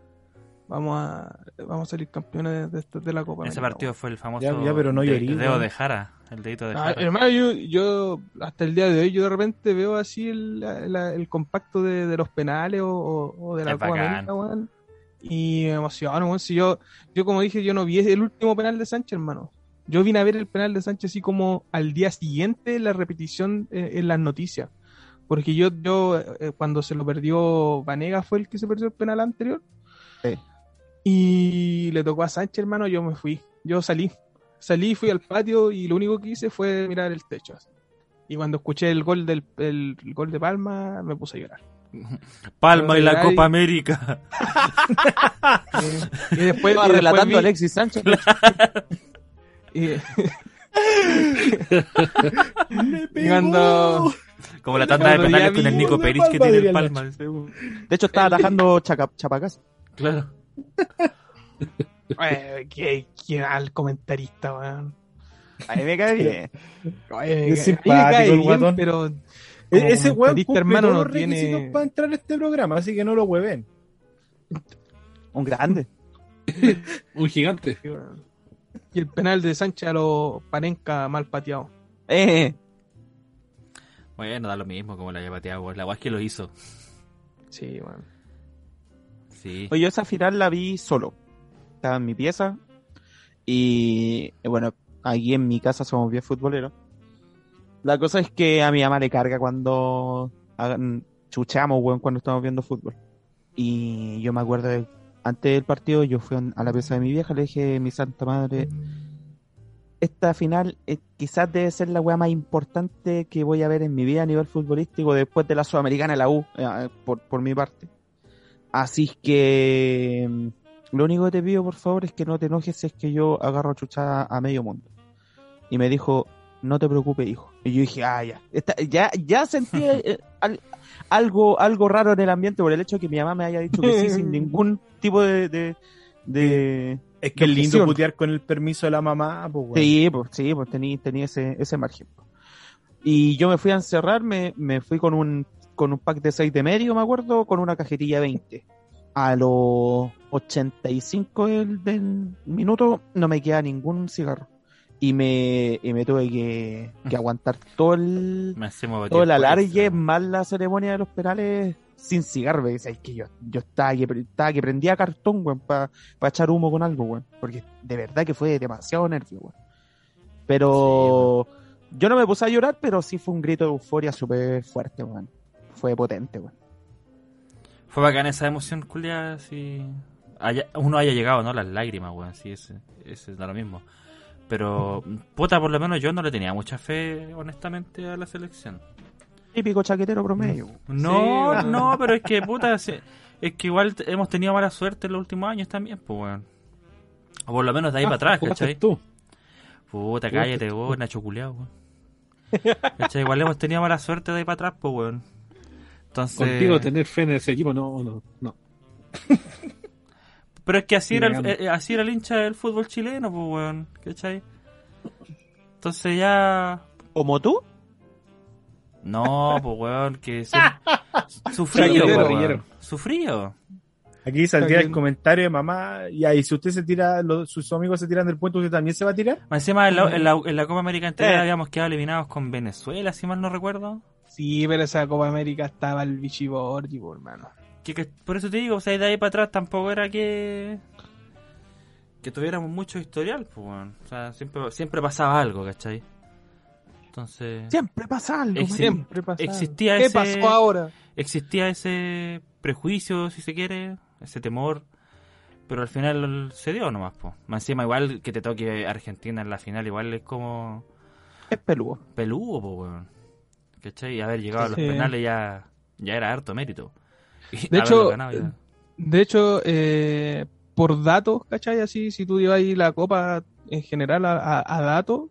vamos a vamos a salir campeones de, de- de la Copa. Ese América, partido fue el famoso Ya- ya, pero no de- llorí, dedo de Jara, el dedito de Ah, Jara. hermano, yo, yo hasta el día de hoy, yo de repente veo así el, la- el compacto de, de los penales o, o- o de la Es Copa bacán. América, weón. Y me emociono, weón. Si yo, yo, como dije, yo no vi el último penal de Sánchez, hermano. Yo vine a ver el penal de Sánchez así como al día siguiente la repetición eh, en las noticias. Porque yo, yo eh, cuando se lo perdió Vanega fue el que se perdió el penal anterior. Sí. Y le tocó a Sánchez, hermano, yo me fui. Yo salí. Salí, fui al patio y lo único que hice fue mirar el techo. así. Y cuando escuché el gol del el, el gol de Palma, me puse a llorar. [LAUGHS] Palma y la. Copa América. [LAUGHS] Y después, Estaba y después relatando vi- a Alexis Sánchez. [LAUGHS] [LAUGHS] y cuando, Como la tanda de penales con el Nico Perich que tiene el Palma. De hecho, estaba atajando Chapacas. Claro. eh, qué, qué mal comentarista, weón. A mí me cae bien. Oye, Es a mí me simpático cae el bien, guatón. pero E- Ese weón cumple hermano, todos no los requisitos tiene... para entrar a este programa, así que no lo hueven. Un grande. [LAUGHS] Un gigante. Y el penal de Sánchez a los Panenca mal pateado. Eh, Bueno, da lo mismo como la haya pateado. La guay es que lo hizo. Sí, weón. Sí. Oye, yo esa final la vi solo. Estaba en mi pieza. Y eh, bueno, aquí en mi casa somos bien futboleros. La cosa es que a mi mamá le carga cuando chuchamos, weón, cuando estamos viendo fútbol. Y yo me acuerdo de, antes del partido, yo fui a la pieza de mi vieja, le dije, mi santa madre, esta final eh, quizás debe ser la weá más importante que voy a ver en mi vida a nivel futbolístico después de la Sudamericana la U, eh, por, por mi parte. Así que mm, lo único que te pido, por favor, es que no te enojes si es que yo agarro a chuchar a medio mundo. Y me dijo, no te preocupes, hijo. Y yo dije, ah, ya. Ya, ya sentí [LAUGHS] al- algo, algo raro en el ambiente por el hecho de que mi mamá me haya dicho que sí [LAUGHS] sin ningún tipo de, de, de- Es que es lindo putear con el permiso de la mamá, pues. Sí, pues, sí, pues tenía, tenía ese, ese margen. Y yo me fui a encerrar, me, me fui con un, con un pack de 6 de medio, me acuerdo, con una cajetilla 20. A los 85 del, del minuto no me queda ningún cigarro. Y me, y me tuve que, que aguantar todo el, todo el alargue, más la ceremonia de los penales sin cigarro. O sea, es que yo, yo estaba, que, estaba que prendía cartón, weón, para echar humo con algo, weón. Porque de verdad que fue demasiado nervio, weón. Pero yo no me puse a llorar, pero sí fue un grito de euforia súper fuerte, weón. Fue potente, weón. Fue bacán esa emoción, culia, si haya- uno haya llegado, ¿no? Las lágrimas, weón, sí, ese, ese da lo mismo. Pero, puta, por lo menos yo no le tenía mucha fe, honestamente, a la selección. Típico chaquetero promedio. No, Sí, no, pero es que, puta, es que igual hemos tenido mala suerte en los últimos años también, pues, weón. O por lo menos de ahí Ah, para atrás, ¿cachai? tú. Puta, cállate, vos, Nacho culiao, weón. ¿Cachai? Igual hemos tenido mala suerte de ahí para atrás, pues, weón. Entonces... Contigo tener fe en ese equipo, no, no, no. Pero es que así era, el, eh, así era el hincha del fútbol chileno, pues, weón. ¿Cachai? Entonces ya... ¿Como tú? No, [LAUGHS] pues, weón, que... su- [LAUGHS] Sufrío, pues, weón. Sufrío. Aquí saldría el comentario de mamá, y si usted se tira, los, sus amigos se tiran del puente, ¿usted también se va a tirar? Más Encima en la, en la, en la Copa América entera Eh. habíamos quedado eliminados con Venezuela, si mal no recuerdo. Sí, pero esa Copa América estaba el Bichiborgi, po, hermano. Que, por eso te digo, o sea, de ahí para atrás tampoco era que... Que tuviéramos mucho historial, pues, weón. O sea, siempre, siempre pasaba algo, ¿cachai? Entonces... Siempre pasa algo, Exi-. Siempre pasa. existía ¿Qué ese- pasó ahora? existía ese prejuicio, si se quiere, ese temor, pero al final se dio nomás, po. Más encima igual que te toque Argentina en la final, igual es como Es peludo. peludo, po, weón. ¿Cachai? Y haber llegado a los Sí. penales ya, ya era harto mérito. De hecho, ganado. De hecho, eh, por datos, ¿cachai? Así, si tú llevas ahí la copa en general a, a- a datos,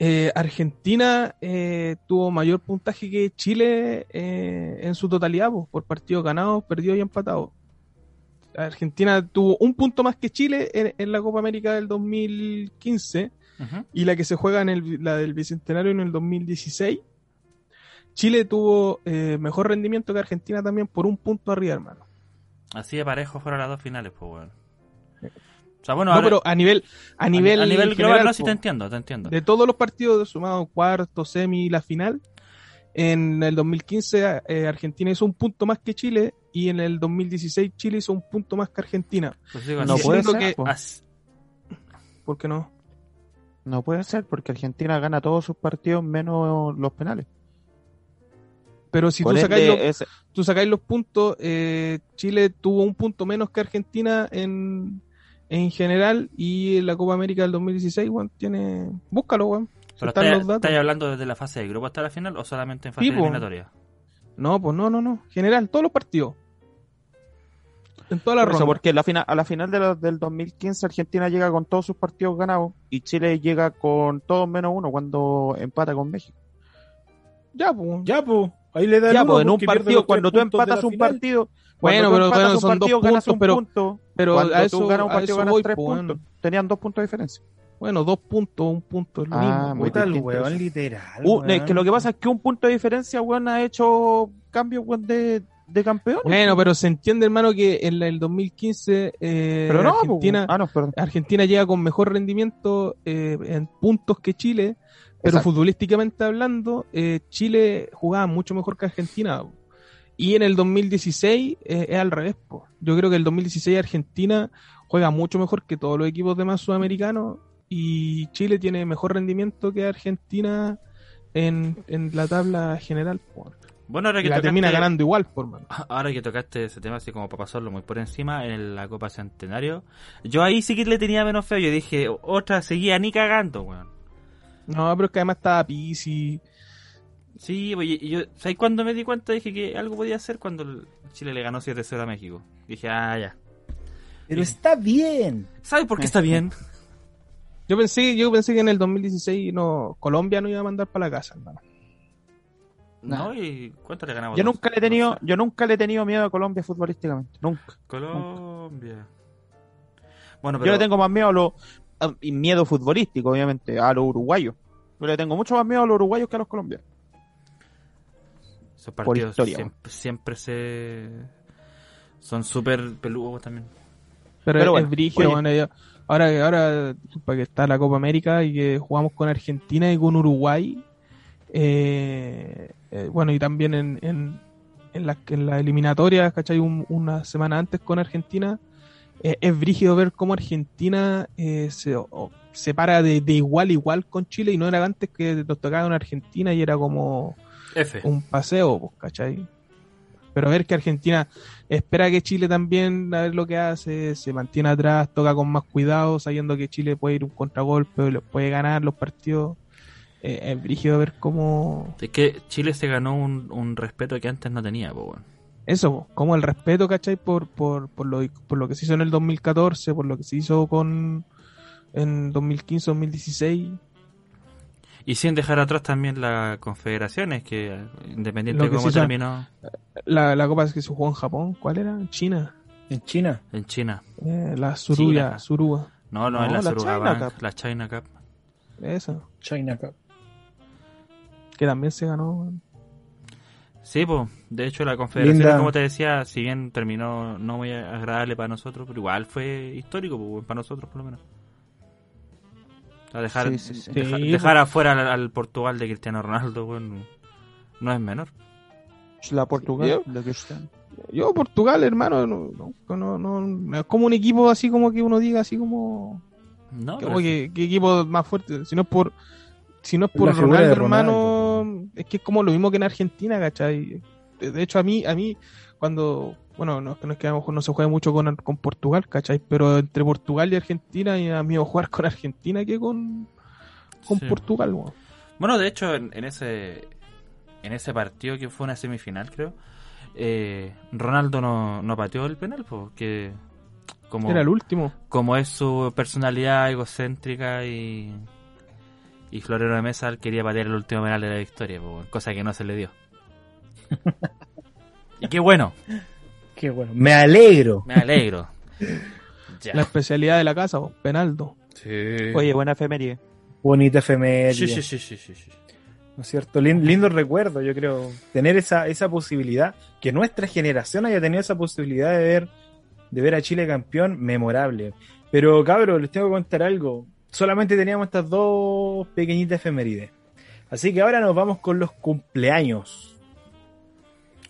eh, Argentina eh, tuvo mayor puntaje que Chile en su totalidad, pues, por partidos ganados, perdidos y empatados. Argentina tuvo un punto más que Chile en, en la Copa América del 2015 Ujú. y la que se juega en el, la del Bicentenario en el 2016. Chile tuvo eh, mejor rendimiento que Argentina también por un punto arriba, hermano. Así de parejo fueron las dos finales, pues, weón. O sea, bueno, no, ahora- pero a nivel, a nivel, a nivel global, general, no, sí te entiendo, te entiendo. de todos los partidos sumados cuarto, semi y la final, en el 2015 eh, Argentina hizo un punto más que Chile y en el 2016 Chile hizo un punto más que Argentina. Pues digo, No puede ser, que- ¿Por qué no? No puede ser, porque Argentina gana todos sus partidos menos los penales. Pero si tú sacáis, los, es- tú sacáis los puntos, eh, Chile tuvo un punto menos que Argentina en, en general y en la Copa América del 2016, weón, tiene... Búscalo, weón. Pero están estáis los datos. estáis hablando desde la fase de grupo hasta la final o solamente en fase Sí, eliminatoria? No, pues no, no, no. General, todos los partidos. En toda la por eso, ronda. porque la fina- a la final de la- del 2015 Argentina llega con todos sus partidos ganados y Chile llega con todos menos uno cuando empata con México. Ya, pues. Ya, pues, ahí le da el Ya, pues en un partido, cuando tú empatas un final. partido, Bueno, cuando tú pero empatas bueno, un son dos partido, ganas puntos, un pero- punto. Pero cuando a tú eso, ganas un a partido, eso ganas voy, tres pues, puntos. bueno. Tenían dos puntos de diferencia. Bueno, dos puntos, un punto, es lo Ah, mismo. muy Puta el distinto weón, literal. Uh, weón. es que lo que pasa es que un punto de diferencia, weón, ha hecho cambios, weón, de, de campeón. Bueno, pero se entiende, hermano, que en el 2015 eh, pero no, pues, Argentina, ah, no. Argentina llega con mejor rendimiento eh, en puntos que Chile, pero Exacto. futbolísticamente hablando, eh, Chile jugaba mucho mejor que Argentina. po. Y en el 2016 eh, es al revés. po. Yo creo que el 2016 Argentina juega mucho mejor que todos los equipos demás sudamericanos y Chile tiene mejor rendimiento que Argentina en, en la tabla general. po. Bueno, ahora que la tocaste- termina ganando igual, por mano. Ahora que tocaste ese tema así como para pasarlo muy por encima en la Copa Centenario, yo ahí sí que le tenía menos feo. Yo dije, otra seguía ni cagando, weón. No, pero es que además estaba Pizzi. Sí, oye, y yo, ¿sabes cuándo me di cuenta? Dije que algo podía hacer cuando Chile le ganó 7-0 a México. Dije, ah, ya. Pero está bien. ¿Sabes por qué está bien? [LAUGHS] Yo pensé, yo pensé que en el 2016 no, Colombia no iba a mandar para la casa, hermano. ¿No? ¿Y cuánto le ganamos? Yo Dos- nunca le he tenido, yo nunca le he tenido miedo a Colombia futbolísticamente. Nunca. Colombia. Bueno, Yo pero le tengo más miedo a los miedo futbolístico, obviamente, a los uruguayos. Yo le tengo mucho más miedo a los uruguayos que a los colombianos. esos partidos historia, siempre, siempre se... Son súper peludos también. Pero, Pero es bueno, brígido, bueno, yo- ahora, que- ahora disculpa, que está la Copa América y que jugamos con Argentina y con Uruguay. eh, eh, bueno, y también en, en, en la, en la eliminatoria, ¿cachai? Un- una semana antes con Argentina. Eh, es brígido ver cómo Argentina eh, se, o- se para de, de igual a igual con Chile y no era antes que nos tocaba en Argentina y era como F. un paseo, pues, ¿cachai? Pero ver que Argentina espera que Chile también, a ver lo que hace, se mantiene atrás, toca con más cuidado, sabiendo que Chile puede ir un contragolpe, puede ganar los partidos. Eh, es brígido ver cómo... Es que Chile se ganó un, un respeto que antes no tenía, pues, weón. Eso, como el respeto, ¿cachai? Por, por, por, lo, por lo que se hizo en el 2014, por lo que se hizo con en 2015-2016. Y sin dejar atrás también las confederaciones, que eh, independiente de cómo terminó La, la copa que se jugó en Japón, ¿cuál era? En China. En China. en China. Eh, la Suruya, China. Suruga. No, no, No, es la, la Suruga China Bank, Cup. la China Cup. Eso. China Cup. Que también se ganó. Sí, pues, de hecho la confederación, Linda. como te decía, si bien terminó no muy agradable para nosotros, pero igual fue histórico, pues, para nosotros por lo menos. O sea, dejar, Sí, sí, sí. deja- Sí, dejar afuera al, al Portugal de Cristiano Ronaldo, bueno, no es menor. La Portugal, Yo- está. Yo, Portugal, hermano, no, no, no, es como un equipo así como que uno diga así como, No, que equipo más fuerte. Si no es por, si no es por Ronaldo, hermano, es que es como lo mismo que en Argentina, ¿cachai? De hecho, a mí, a mí, cuando, bueno, no, no es que a lo mejor no se juegue mucho con, con Portugal, ¿cachai? Pero entre Portugal y Argentina, y a mí jugar con Argentina que con, con Sí. Portugal, weón. Bueno, de hecho, en, en ese en ese partido que fue una semifinal, creo, eh, Ronaldo no, no pateó el penal, porque como, Era el último. como es su personalidad egocéntrica y, y Florero de Mesa quería patear el último penal de la victoria, po, cosa que no se le dio. [LAUGHS] y qué bueno, Qué bueno. Me alegro. me alegro. [LAUGHS] Ya. La especialidad de la casa, po, penaldo. Sí. Oye, buena efeméride. Bonita efeméride. sí, sí, sí, sí, sí, sí. ¿No es cierto? Lin- lindo recuerdo, yo creo. Tener esa, esa posibilidad, que nuestra generación haya tenido esa posibilidad de ver, de ver a Chile campeón, memorable. Pero cabros, les tengo que contar algo. Solamente teníamos estas dos pequeñitas efemérides. Así que ahora nos vamos con los cumpleaños.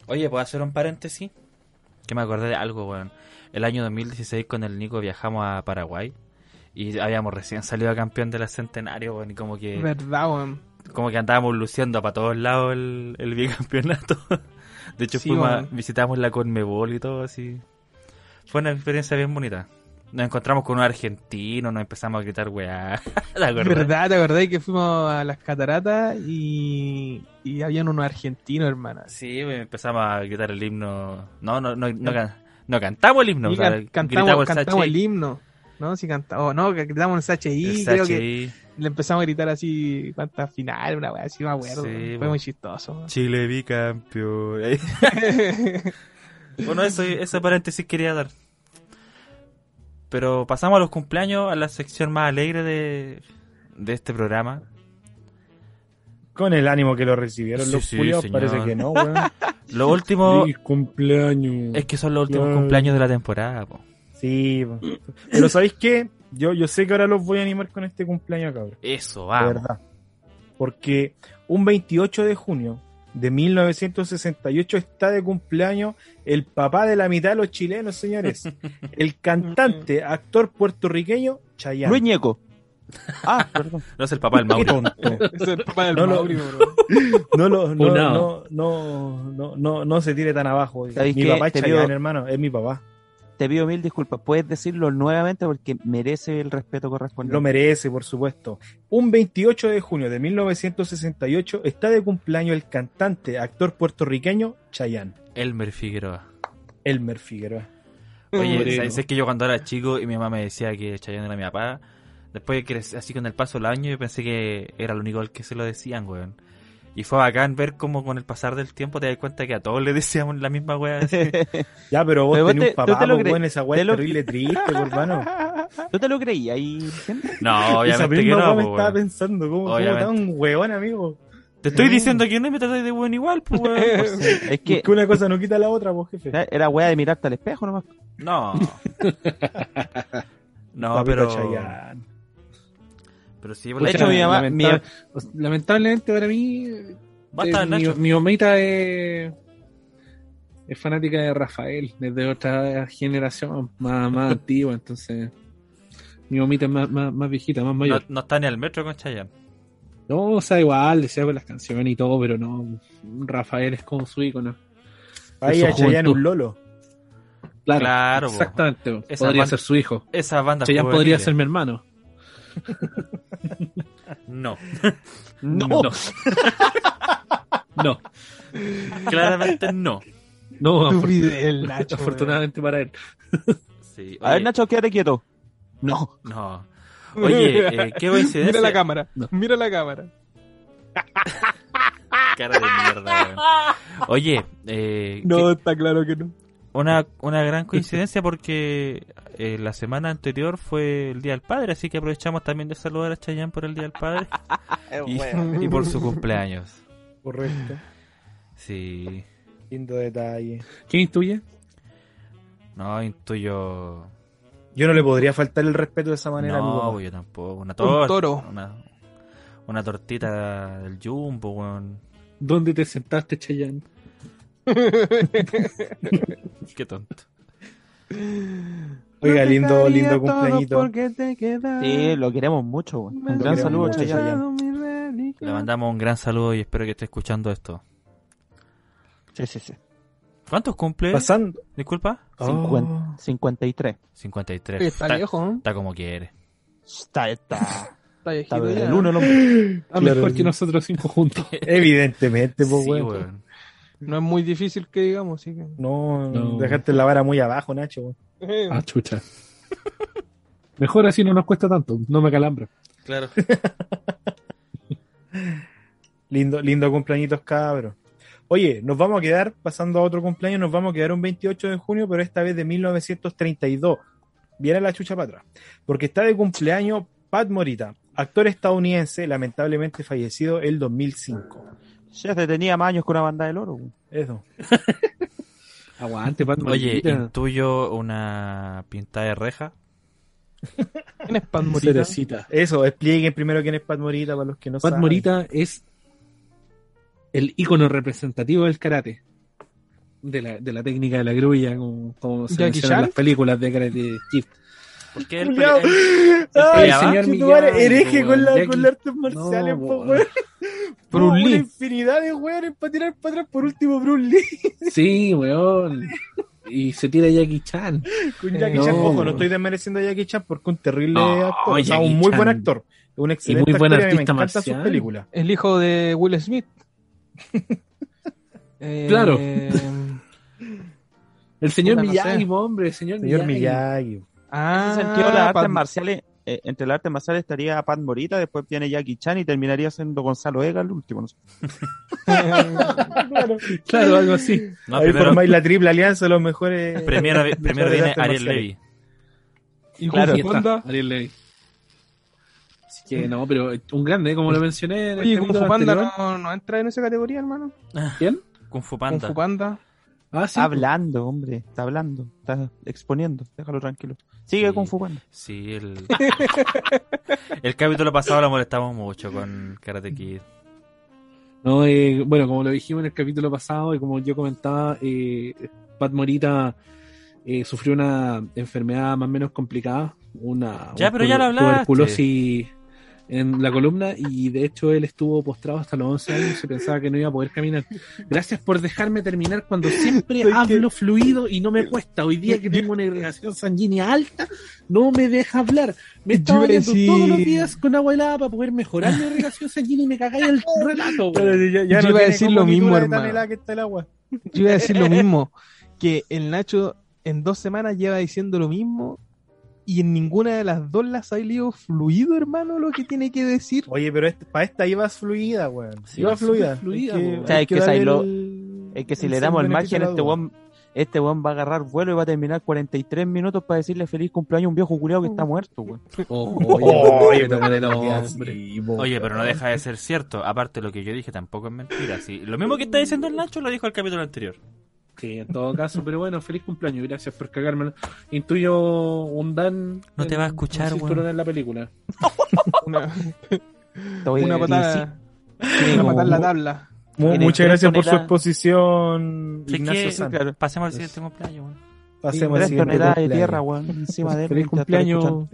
Oye, ¿puedo hacer un paréntesis? Que me acordé de algo, weón. El año 2016 con el Nico viajamos a Paraguay y habíamos recién salido campeón de la Centenario, weón, y como que, Verdad, weón. como que andábamos luciendo para todos lados el, el bicampeonato. [LAUGHS] De hecho, Sí, fuimos a- weón. visitamos la Conmebol y todo así. Fue una experiencia bien bonita. Nos encontramos con un argentino, nos empezamos a gritar, weá. [LAUGHS] ¿Verdad? ¿Te acordás que fuimos a las cataratas y, y habían unos argentinos, hermana? Sí, empezamos a gritar el himno. No, no, no, no, can- no cantamos el himno, o sea, can- cantamos, cantamos SHI. el himno. ¿No? Si cantamos, no, que gritamos el El creo que le empezamos a gritar así, cuántas finales, una weá, así no me acuerdo. Sí, Fue bueno. muy chistoso. Chile bicampeón. [LAUGHS] bueno, eso, ese paréntesis quería dar. Pero pasamos a los cumpleaños, a la sección más alegre de, de este programa. Con el ánimo que lo recibieron Sí, los sí, culiados, parece que no, [LAUGHS] weón. Lo último cumpleaños. es que son los últimos Claro. cumpleaños de la temporada. po. Sí, po. pero ¿sabéis qué? Yo, yo sé que ahora los voy a animar con este cumpleaños, cabrón. Eso, De vamos. verdad. Porque un 28 de junio de 1968 está de cumpleaños el papá de la mitad de los chilenos, señores. [LAUGHS] El cantante, actor puertorriqueño, Chayanne. Luis Ñeco. Ah, perdón. No es el papá del Qué Mauro. tonto. [LAUGHS] es el papá del No, no. Mauri, bro. No, lo- no, Funado. no, no, no, no, no se tire tan abajo. Mi papá es Chayanne, hermano, es mi papá. Te pido mil disculpas. Puedes decirlo nuevamente porque merece el respeto correspondiente. Lo merece, por supuesto. Un 28 de junio de 1968 está de cumpleaños el cantante, actor puertorriqueño, Chayanne. Elmer Figueroa. Elmer Figueroa. Oye. ¿sabes que yo cuando era chico y mi mamá me decía que Chayanne era mi papá? Después, que así con el paso del año, yo pensé que era el único al que se lo decían, weón. Y fue bacán ver cómo con el pasar del tiempo te das cuenta que a todos le decíamos la misma weá. [LAUGHS] Ya, pero vos Pero vos tenés te- un papá, te lo cre- weón, esa weá te es lo- terrible triste, hermano. [LAUGHS] ¿Tú te lo creías ahí, gente? No, Esa obviamente que misma no, me estaba pensando, ¿cómo, cómo Obviamente. tan weón, amigo? Te estoy diciendo que no me tratáis de weón igual, pues weón. [LAUGHS] Es que Que una cosa no quita la otra, pues, jefe. era weá de mirarte al espejo nomás. No. No, Papito pero. Pero sí, De hecho, mi mamá- mi- lamentablemente para mí, Basta, eh, mi, Nacho. mi mamita es, es fanática de Rafael, desde otra generación más, más [LAUGHS] antigua, entonces mi mamita es más, más, más viejita, más mayor. no está ni al metro con Chayanne. No, o sea, igual, desea con las canciones y todo, pero no, Rafael es como su ícono. Ahí a Chayanne un lolo. Claro, Claro, exactamente. podría banda- ser su hijo. Esa banda Chayanne podría ser mi hermano. No. No. No. No, Claramente no. no, Tu afor- Fidel, Nacho. afortunadamente para él. Sí. A ver, Nacho, quédate quieto. No. No. Oye, eh, [LAUGHS] qué coincidencia. Mira la cámara. No. Mira la cámara. [LAUGHS] Cara de mierda, weón. Oye, eh, No, está claro que no. una, una gran coincidencia porque eh, la semana anterior fue el Día del Padre, así que aprovechamos también de saludar a Chayanne por el Día del Padre [LAUGHS] y, y por su cumpleaños. Correcto. Sí. Lindo detalle. ¿Quién intuye? No, intuyo... Yo no le podría faltar el respeto de esa manera No, pues yo tampoco. Una torta. toro. Una, una tortita del Jumbo, weón. ¿Dónde te sentaste, Chayanne? [LAUGHS] Qué tonto. [LAUGHS] Oiga, lindo, lindo cumpleañito. Sí, lo queremos mucho, weón. Un Lo gran saludo, Chayanne. Le mandamos un gran saludo y espero que esté escuchando esto. Sí, sí, sí. ¿Cuántos cumple? Pasando. Disculpa. Oh. 53. 53. Está Está, viejo, ¿no? está como quiere. Está, está. Está Está el uno, el hombre. [LAUGHS] Claro. mejor que nosotros cinco juntos. [LAUGHS] Evidentemente, pues, Sí, weón. No es muy difícil que digamos, así que. No, No. dejaste la vara muy abajo, Nacho. Weón. Ah, chucha. Mejor así no nos cuesta tanto, no me calambra. Claro. [LAUGHS] Lindo, lindo cumpleañitos, cabros. Oye, nos vamos a quedar, pasando a otro cumpleaños, nos vamos a quedar un 28 de junio, pero esta vez de 1932. Viene la chucha para atrás. Porque está de cumpleaños Pat Morita, actor estadounidense, lamentablemente fallecido el 2005. Ya te tenía más años con una banda del oro. Eso. [LAUGHS] Aguante, Pat Oye, intuyo una pintada de reja. [LAUGHS] ¿Quién es Pan Morita? Cerecita. Eso, expliquen primero quién es Pat Morita para los que no Pat saben. Morita es el ícono representativo del karate. De la, de la técnica de la grulla, como, como se ¿Jackie menciona en las películas de Karate Kid. Porque él, Culiao. él- [LAUGHS] Ay, peleaba? señor Miyagi, hereje po, con, la, con las artes marciales, No, po, po. weón. Bruce Una Lee. infinidad de weones para tirar para atrás. Por último, Bruce Lee. [LAUGHS] Sí, weón. Y se tira Jackie Chan. Con Jackie No. Chan, ojo, no estoy desmereciendo a Jackie Chan porque un terrible No, actor, o sea, un muy Chan. buen actor, un excelente muy buen actor y a mí me artista encantan sus marcial. películas. El hijo de Will Smith. [LAUGHS] Eh, Claro. El señor Miyagi, hombre, el señor, Señor Miyagi. Miyagi. Ah, En ese sentido, las artes marciales, eh, entre las artes marciales estaría Pat Morita, después viene Jackie Chan y terminaría siendo Gonzalo Ega el último, no sé. Claro. [LAUGHS] Claro, algo así. No, Ahí primero, formáis la triple alianza de los mejores. [LAUGHS] primero, viene Ariel. Levy. ¿Y Claro. Kung? Ariel Levy. Así que no, pero un grande, como lo mencioné en Oye, Kung capítulo Fu Panda no, no entra en esa categoría, hermano. ¿Quién? Kung Fu Kung Panda. Fu Panda. Ah, sí. Está hablando, hombre, está hablando, está exponiendo, déjalo tranquilo. Sigue Sí. con Fubando. Sí, el... [LAUGHS] el capítulo pasado lo molestamos mucho con Karate Kid. No, eh, bueno, como lo dijimos en el capítulo pasado y como yo comentaba, eh, Pat Morita eh, sufrió una enfermedad más o menos complicada, una Ya, una pero ya lo hablaste. tuberculosis en la columna y de hecho él estuvo postrado hasta los 11 años y se pensaba que no iba a poder caminar. Gracias por dejarme terminar cuando siempre [LAUGHS] hablo fluido y no me cuesta. Hoy día que tengo una irrigación sanguínea alta, no me deja hablar. Me estaba bañando decir- todos los días con agua helada para poder mejorar mi irrigación sanguínea y me cagáis el [LAUGHS] relato. Pero güey. ya, ya Yo no iba a decir lo mismo, hermano. tan helada que está el agua. Yo iba a decir lo [LAUGHS] mismo. Que el Nacho en dos semanas lleva diciendo lo mismo. Y en ninguna de las dos las ha salido fluido, hermano, lo que tiene que decir. Oye, pero este- para esta ibas fluida, weón. Sí, fluida. fluida, Hay weón. O sea, es que el- Es que si le damos el margen, este weón, este weón va a agarrar vuelo y va a terminar 43 minutos para decirle feliz cumpleaños a un viejo culiado que está muerto, weón. [LAUGHS] Ojo, Oye, pero no Oye, pero deja de ser cierto. Aparte, lo que yo dije tampoco es mentira. Sí. Lo mismo que está diciendo el Nacho lo dijo el capítulo anterior. Sí, en todo caso, pero bueno, feliz cumpleaños, gracias por cagármelo. Intuyo un Dan. No te en- va a escuchar, weón. cinturón en la película. [LAUGHS] Una, Te voy a una patada, sí, una patada en la tabla. Muchas gracias por su exposición, Ignacio que- claro. Pasemos al siguiente cumpleaños, weón. Pasemos al Tres siguiente toneladas de cumpleaños. tierra, weón, encima de él. Feliz cumpleaños.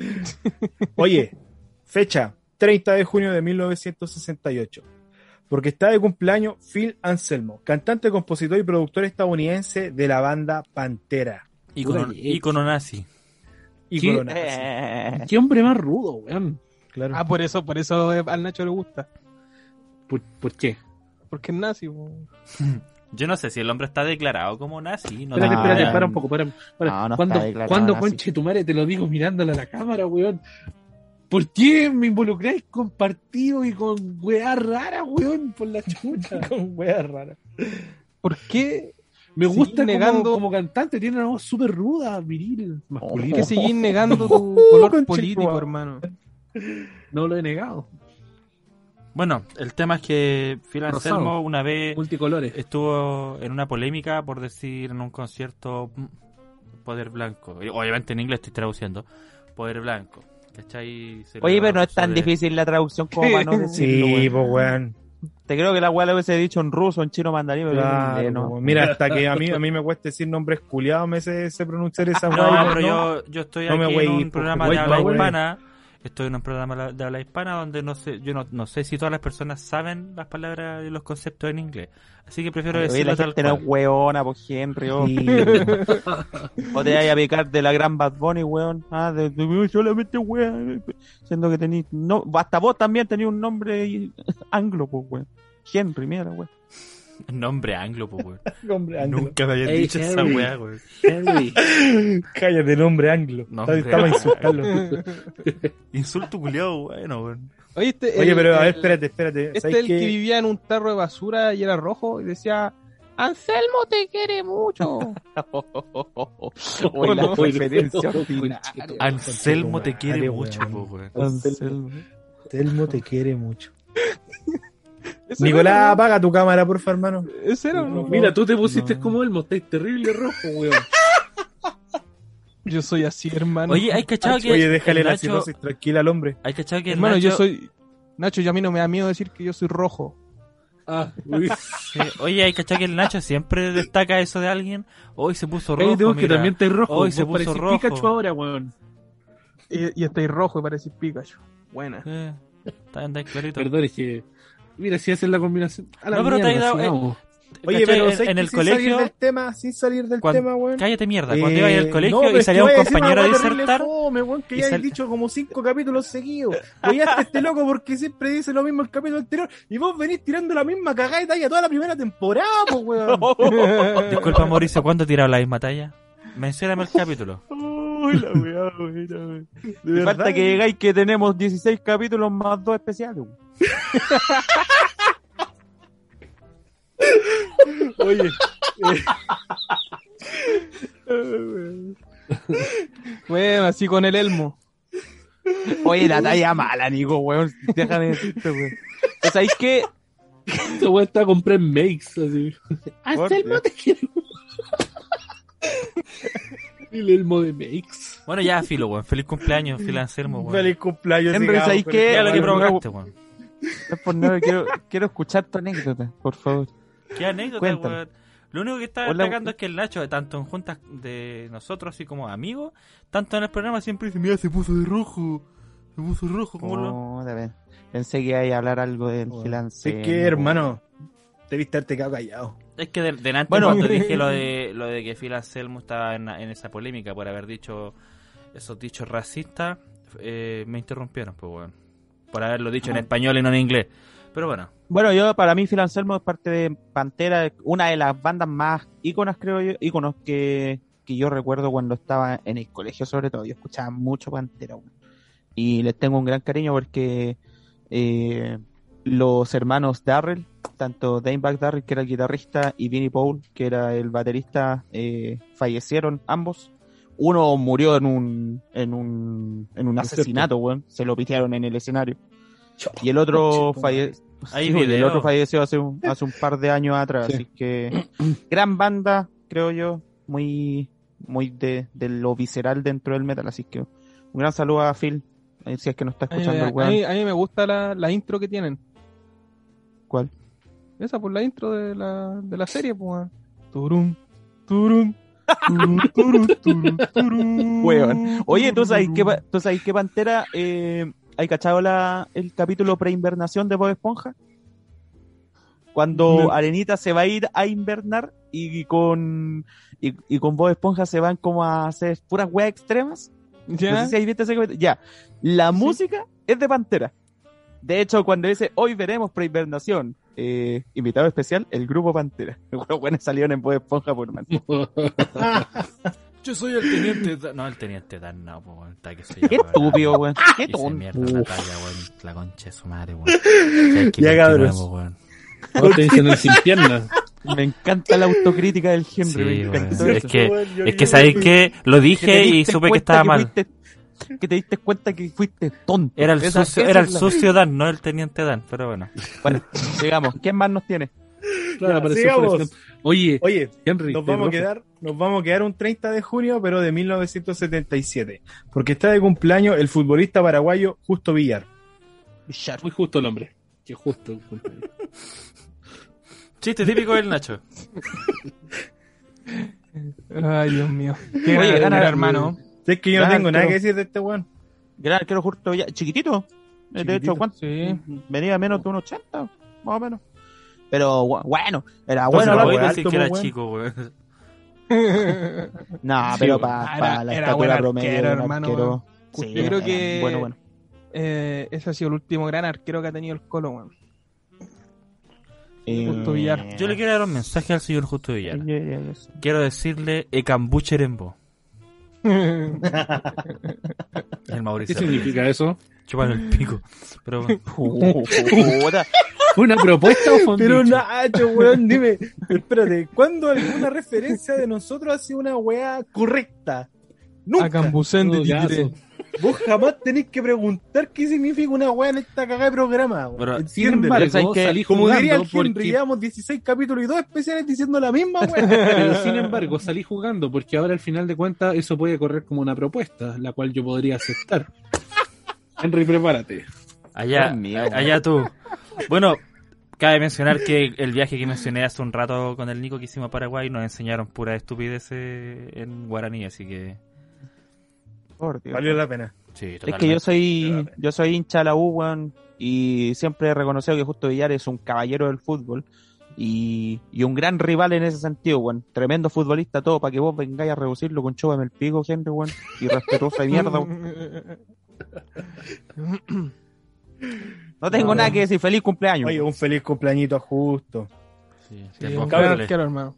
Oye, fecha 30 de junio de 1968. Porque está de cumpleaños Phil Anselmo, cantante, compositor y productor estadounidense de la banda Pantera. Pura leche. ícono nazi. Y ¿Qué? Eh, hombre más rudo, weón. Claro. Ah, por eso, por eso eh, al Nacho le gusta. ¿Por, por qué? Porque es nazi, po. [LAUGHS] Yo no sé si el hombre está declarado como nazi. No Espérate, espérate, para un poco, para, para. No, no ¿Cuándo, está declarado ¿cuándo nazi. conche tu madre te lo digo mirándole a la cámara, weón? ¿Por qué me involucráis con partidos y con weá rara, weón? Por la chucha. [LAUGHS] Con wea rara. ¿Por qué, Me gusta negando- como, como cantante, tiene una voz súper ruda, viril, por masculina. qué seguís negando tu [LAUGHS] color político, hermano? No lo he negado. Bueno, el tema es que Phil Rosado. Anselmo una vez Multicolores. estuvo en una polémica por decir en un concierto mm, poder blanco. Obviamente en inglés estoy traduciendo. Poder blanco. ¿Cachai? Se Oye, pero no es tan sobre- difícil la traducción como para no decirlo, Sí, weón. pues weón. Te creo que la weá lo hubiese dicho en ruso, en chino, mandarín, pero Claro, no. weón. Mira, hasta que a mí, a mí me cuesta decir nombres culiados, me sé, sé pronunciar esa No, weá, pero yo, yo estoy No me wey, en un po, programa wey, de habla wey. hispana. Estoy en un programa de habla hispana donde no sé, yo no, no sé si todas las personas saben las palabras y los conceptos en inglés. Así que prefiero Oye, decirlo la gente no weona, pues Henry, oh. Sí, [LAUGHS] O te vayas a picar de la gran Bad Bunny, weón. Ah, de, de- solamente weón. Siendo que tenís. No, hasta vos también tenías un nombre [LAUGHS] anglo, pues, weón. Henry, mira, weón. [LAUGHS] Nombre anglo, pues, weón. [LAUGHS] nombre anglo. Nunca me habían Hey, dicho esa weá, weón. Henry. [LAUGHS] Cállate, nombre anglo. Nombre Estaba. Insulto culiado, bueno, weón. Oye, este, Oye, el- pero a ver, espérate, espérate. Este es ¿Sabes el que vivía en un tarro de basura y era rojo y decía, Anselmo te quiere mucho. Oye, la no. referencia Oye, ordinaria. Anselmo te quiere mucho, weón. po, weón. Anselmo. Telmo te quiere mucho. Nicolás, era, apaga tu cámara, porfa, hermano. ¿no? Ese era, ¿no? Mira, tú te pusiste No. como Elmo, estáis terrible rojo, weón. [LAUGHS] Yo soy así, hermano. Oye, hay cachado que. Oye, déjale el la Nacho- cirrosis tranquila al hombre. Hay cachado que el hermano, yo Nacho- soy... Nacho, yo a mí no me da miedo decir que yo soy rojo. Ah, [LAUGHS] uy. Sí, Oye, hay cachado que el Nacho siempre destaca eso de alguien. Hoy se puso rojo. Ey, tengo que también estáis rojo. Hoy se puso rojo. Pikachu ahora, weón. Y, y estáis rojo y parecís Pikachu. Buena. Eh, está andáis clarito. Perdón, es que. Mira, si hacen la combinación. A la No, pero te mierda, has dado- sigamos. Oye, pero en, ¿sabes en el sin salir colegio. del tema, sin salir del Cuando- tema, weón. Cállate mierda. Eh, Cuando iba al no, colegio pero y salía que un compañero a disertar. fome, weón, que ya sal- he dicho como cinco capítulos seguidos. Oigaste este loco porque siempre dice lo mismo el capítulo anterior y vos venís tirando la misma cagada y talla toda la primera temporada, pues, weón. [LAUGHS] [LAUGHS] Disculpa, Mauricio, ¿cuándo tiraba la misma talla? Mencióname el capítulo. Uy, la weá. De Y falta que llegáis que tenemos 16 capítulos más dos especiales. weón. Oye. [LAUGHS] Bueno, así con el elmo. Oye, la talla mala, Nico, weón. Déjame decirte, weón. ¿Pero ¿Sabéis qué? Esta weá está a comprar makes, así. Anselmo te quiere El Elmo de makes. Bueno, ya, Filo, weón. Feliz cumpleaños, Filo Anselmo, weón. Feliz cumpleaños. Henry, sigamos ¿sabes con qué? esta Ya lo que provocaste, weón. No es por nada, quiero, quiero escuchar tu anécdota, por favor. Qué anécdota, weón. Lo único que está Hola, destacando es que el Nacho, tanto en juntas de nosotros así como amigos, tanto en el programa siempre dice, mira, se puso de rojo. Se puso rojo, como lo... Oh, de ver. Pensé que iba a hablar algo del Weón. freelance. Es que, hermano, debiste haberte quedado callado. Es que de, delante Bueno. cuando dije [LAUGHS] lo de lo de que Phil Anselmo estaba en, en esa polémica por haber dicho esos dichos racistas, eh, me interrumpieron, pues weón. Por haberlo dicho en español y no en inglés. Pero bueno, Bueno, yo para mí Phil Anselmo es parte de Pantera, una de las bandas más íconas, creo yo, íconos que que yo recuerdo cuando estaba en el colegio, sobre todo. Yo escuchaba mucho Pantera. Y les tengo un gran cariño porque eh, los hermanos Darrell, tanto Dimebag Darrell, que era el guitarrista, y Vinnie Paul, que era el baterista, eh, fallecieron ambos. Uno murió en un, en un, en un asesinato, weón. Se lo pitearon en el escenario. Y el otro falleció. El otro falleció hace un, hace un par de años atrás, Sí. así que [CLEARS THROAT] gran banda, creo yo, muy muy de, de lo visceral dentro del metal, así que un gran saludo a Phil, eh, si es que nos está A mí, escuchando el a weón. mí- a mí me gusta la, la intro que tienen. ¿Cuál? Esa, por la intro de la, de la serie, pues. weón. Turum, turum, Weón. Oye, ¿tú sabes tú qué Pantera? Eh, ¿Hay cachado la, el capítulo preinvernación de Bob Esponja? Cuando No. Arenita se va a ir a invernar y, con y, y con Bob Esponja se van como a hacer puras weas extremas. No ¿Ya? sé si ahí viste ese. Ya. La música es de Pantera. De hecho, cuando dice hoy veremos preinvernación, eh, invitado especial, el grupo Pantera. [LAUGHS] Los buenos salieron en Bob Esponja por man. [LAUGHS] Yo soy el teniente Dan. No, el teniente Dan, no, pues, weón. Está que soy Qué estúpido, weón. Qué tonto. mierda weón. La concha de su madre, weón. ¿Sabes qué? Ya. Ahora te dicen el sin piernas. Me encanta la autocrítica del Henry. Sí, me Es que, es que sabéis que lo Que dije y supe que estaba mal. fuiste- [LAUGHS] que te diste cuenta que fuiste tonto. Era el Esa- sucio, esa era el la- sucio Dan, no el teniente Dan, pero bueno. Bueno, sigamos. ¿Quién más nos tiene? Claro, Ya. Oye, Oye, Henry, nos vamos a quedar, nos vamos a quedar un 30 de junio, pero de 1977, porque está de cumpleaños el futbolista paraguayo Justo Villar. Muy justo el hombre. Qué justo. [LAUGHS] Chiste típico del Nacho. [LAUGHS] Ay, Dios mío. Qué Oye, gran- gana- gran hermano. Si es que yo no Ya, tengo nada que decir de este weón. Gran arquero justo Villar. Chiquitito. De hecho, Chiquitito. ¿cuánto? Sí. Venía menos de un 80, más o menos. Pero bu- bueno, era Entonces, bueno la la voy a decir que era chico, weón. [LAUGHS] No, Sí, pero para Ah, era- la era estatura buen promedio arquero, hermano, arquero. Yo creo era que- Bueno, bueno. Eh, ese ha sido el último gran arquero que ha tenido el Colo, weón. Eh, Justo Villar. Yo le quiero dar un mensaje al señor Justo Villar. Ya, ya, ya, ya. Quiero decirle Ecambucherembo. El ¿Qué significa eso? Chúpalo el pico. Pero bueno. Puta. [LAUGHS] ¿Fue una propuesta o Pero dicho? Nacho, weón, dime, espérate, ¿cuándo alguna referencia de nosotros ha sido una weá correcta? A Nunca. Cambucén de. Vos jamás tenés que preguntar qué significa una weá en esta cagada de programa. Pero, Sin embargo, salí Como diría el jugando Henry, porque... llevamos 16 capítulos y dos especiales diciendo la misma weá. [LAUGHS] Pero sin embargo, salí jugando porque ahora al final de cuentas eso puede correr como una propuesta, la cual yo podría aceptar. Henry, prepárate. allá, mío, allá tú. Bueno, cabe mencionar que el viaje que mencioné hace un rato con el Nico que hicimos a Paraguay nos enseñaron pura estupidez en guaraní, así que Por Dios. Valió la pena. sí, Es que yo soy, yo soy hincha de la U, weón, y siempre he reconocido que Justo Villar es un caballero del fútbol y, y un gran rival en ese sentido, weón. Tremendo futbolista todo, para que vos vengáis a reducirlo con chúpame el pico, Henry, weón, y respetuoso de mierda, weón. No tengo No. nada que decir, feliz cumpleaños. Oye, un feliz cumpleañito a Justo. Sí, Sí, un hermano.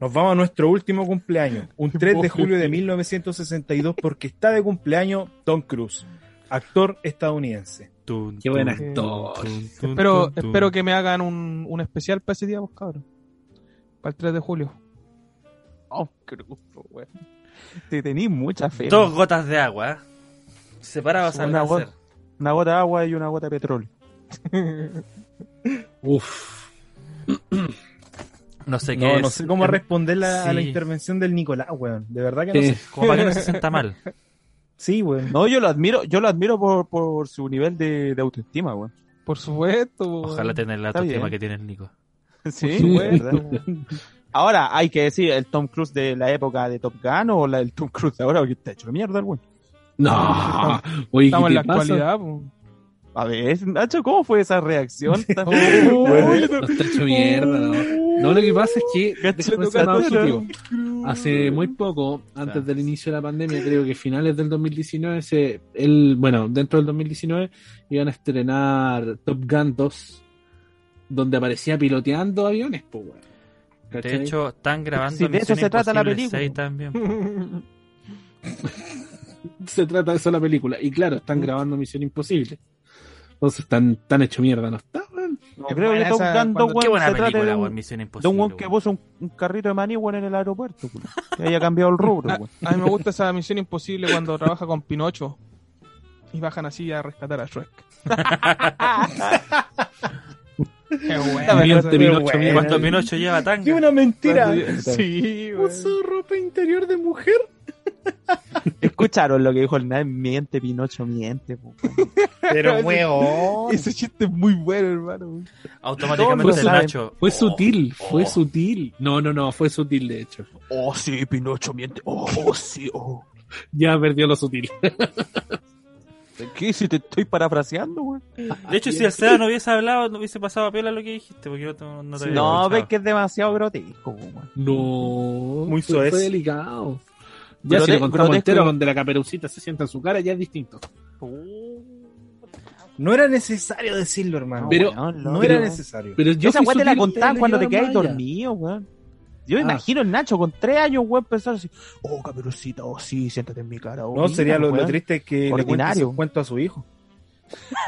Nos vamos a nuestro último cumpleaños, un [LAUGHS] 3 de julio de 1962, porque está de cumpleaños Tom Cruise, actor estadounidense. Tun, Qué buen actor. tun, tun, Espero, tun, tun. espero que me hagan un, un especial para ese día, pues, cabrón. Para el 3 de julio. Oh, Cruz, weón. Te tení mucha fe. Dos gotas de agua. ¿eh? Separadas al Una gota. Una gota de agua y una gota de petróleo. Uf. [LAUGHS] No sé qué No, es. no sé cómo responder la- a la intervención del Nicolás, weón. De verdad que no Sí. sé. Como para que no se sienta [LAUGHS] mal. Sí, weón. No, yo lo admiro, yo lo admiro por, por su nivel de, de autoestima, weón. Por supuesto. pues, Ojalá tener la Está autoestima bien. que tiene el Nico. [LAUGHS] Sí. ¿verdad? Ahora, hay que decir, ¿el Tom Cruise de la época de Top Gun o la del Tom Cruise de ahora? Porque está hecho mierda el weón. No. Oye, Estamos ¿qué en la pasa? actualidad, pues. A ver, Nacho, ¿cómo fue esa reacción? [LAUGHS] No está hecho mierda, no. No, lo que pasa es que, [LAUGHS] objetivo. Hace muy poco, antes del inicio de la pandemia, creo que finales del 2019, se, el, bueno, dentro del 2019 iban a estrenar Top Gun 2, donde aparecía piloteando aviones, pues, weón. De hecho, están grabando Sí, de eso se trata la película. 6 también. [LAUGHS] se trata de eso la película. Y claro, están grabando Misión Imposible. Entonces están tan hecho mierda, ¿no está? Weón? Yo creo que cuando- dos Qué weón, se trata película, de un, de Imposible. un weón que puso un, un carrito de maní weón, en el aeropuerto. weón. Que haya cambiado el rubro. A, weón. a mí me gusta esa misión imposible cuando trabaja con Pinocho y bajan así a rescatar a Shrek. Qué Pinocho, mierda. Cuando Pinocho lleva tanga. ¡Qué una mentira! Sí, weón. ¿Usó ropa interior de mujer? [LAUGHS] Escucharon lo que dijo el Nave, miente, Pinocho, miente. po. Pero weón. Ese chiste es muy bueno, hermano. Automáticamente el. Nacho. Fue oh, sutil, fue oh. sutil. No, no, no, fue sutil de hecho. Oh, sí, Pinocho, miente. Oh, sí, oh. Ya perdió lo sutil. [LAUGHS] ¿Qué? Si te estoy parafraseando, weón. De hecho, si el Seba no hubiese hablado, no hubiese pasado a piola lo que dijiste, porque yo no, no te había No, escuchado. ves que es demasiado grotesco, weón. No, Muy soez. fue delicado. Ya Grote- si lo contamos entero, donde la caperucita se sienta en su cara, ya es distinto. No era necesario decirlo, hermano. Pero- no era necesario. Pero yo Esa weá te la contaban cuando le te allá. dormido, weón. Yo me Ah. imagino el Nacho con tres años, weón, pensar así, oh, caperucita, oh, sí, siéntate en mi cara. Oh, No, mira, sería lo, lo triste que le cuente Ordinario. ese cuento a su hijo.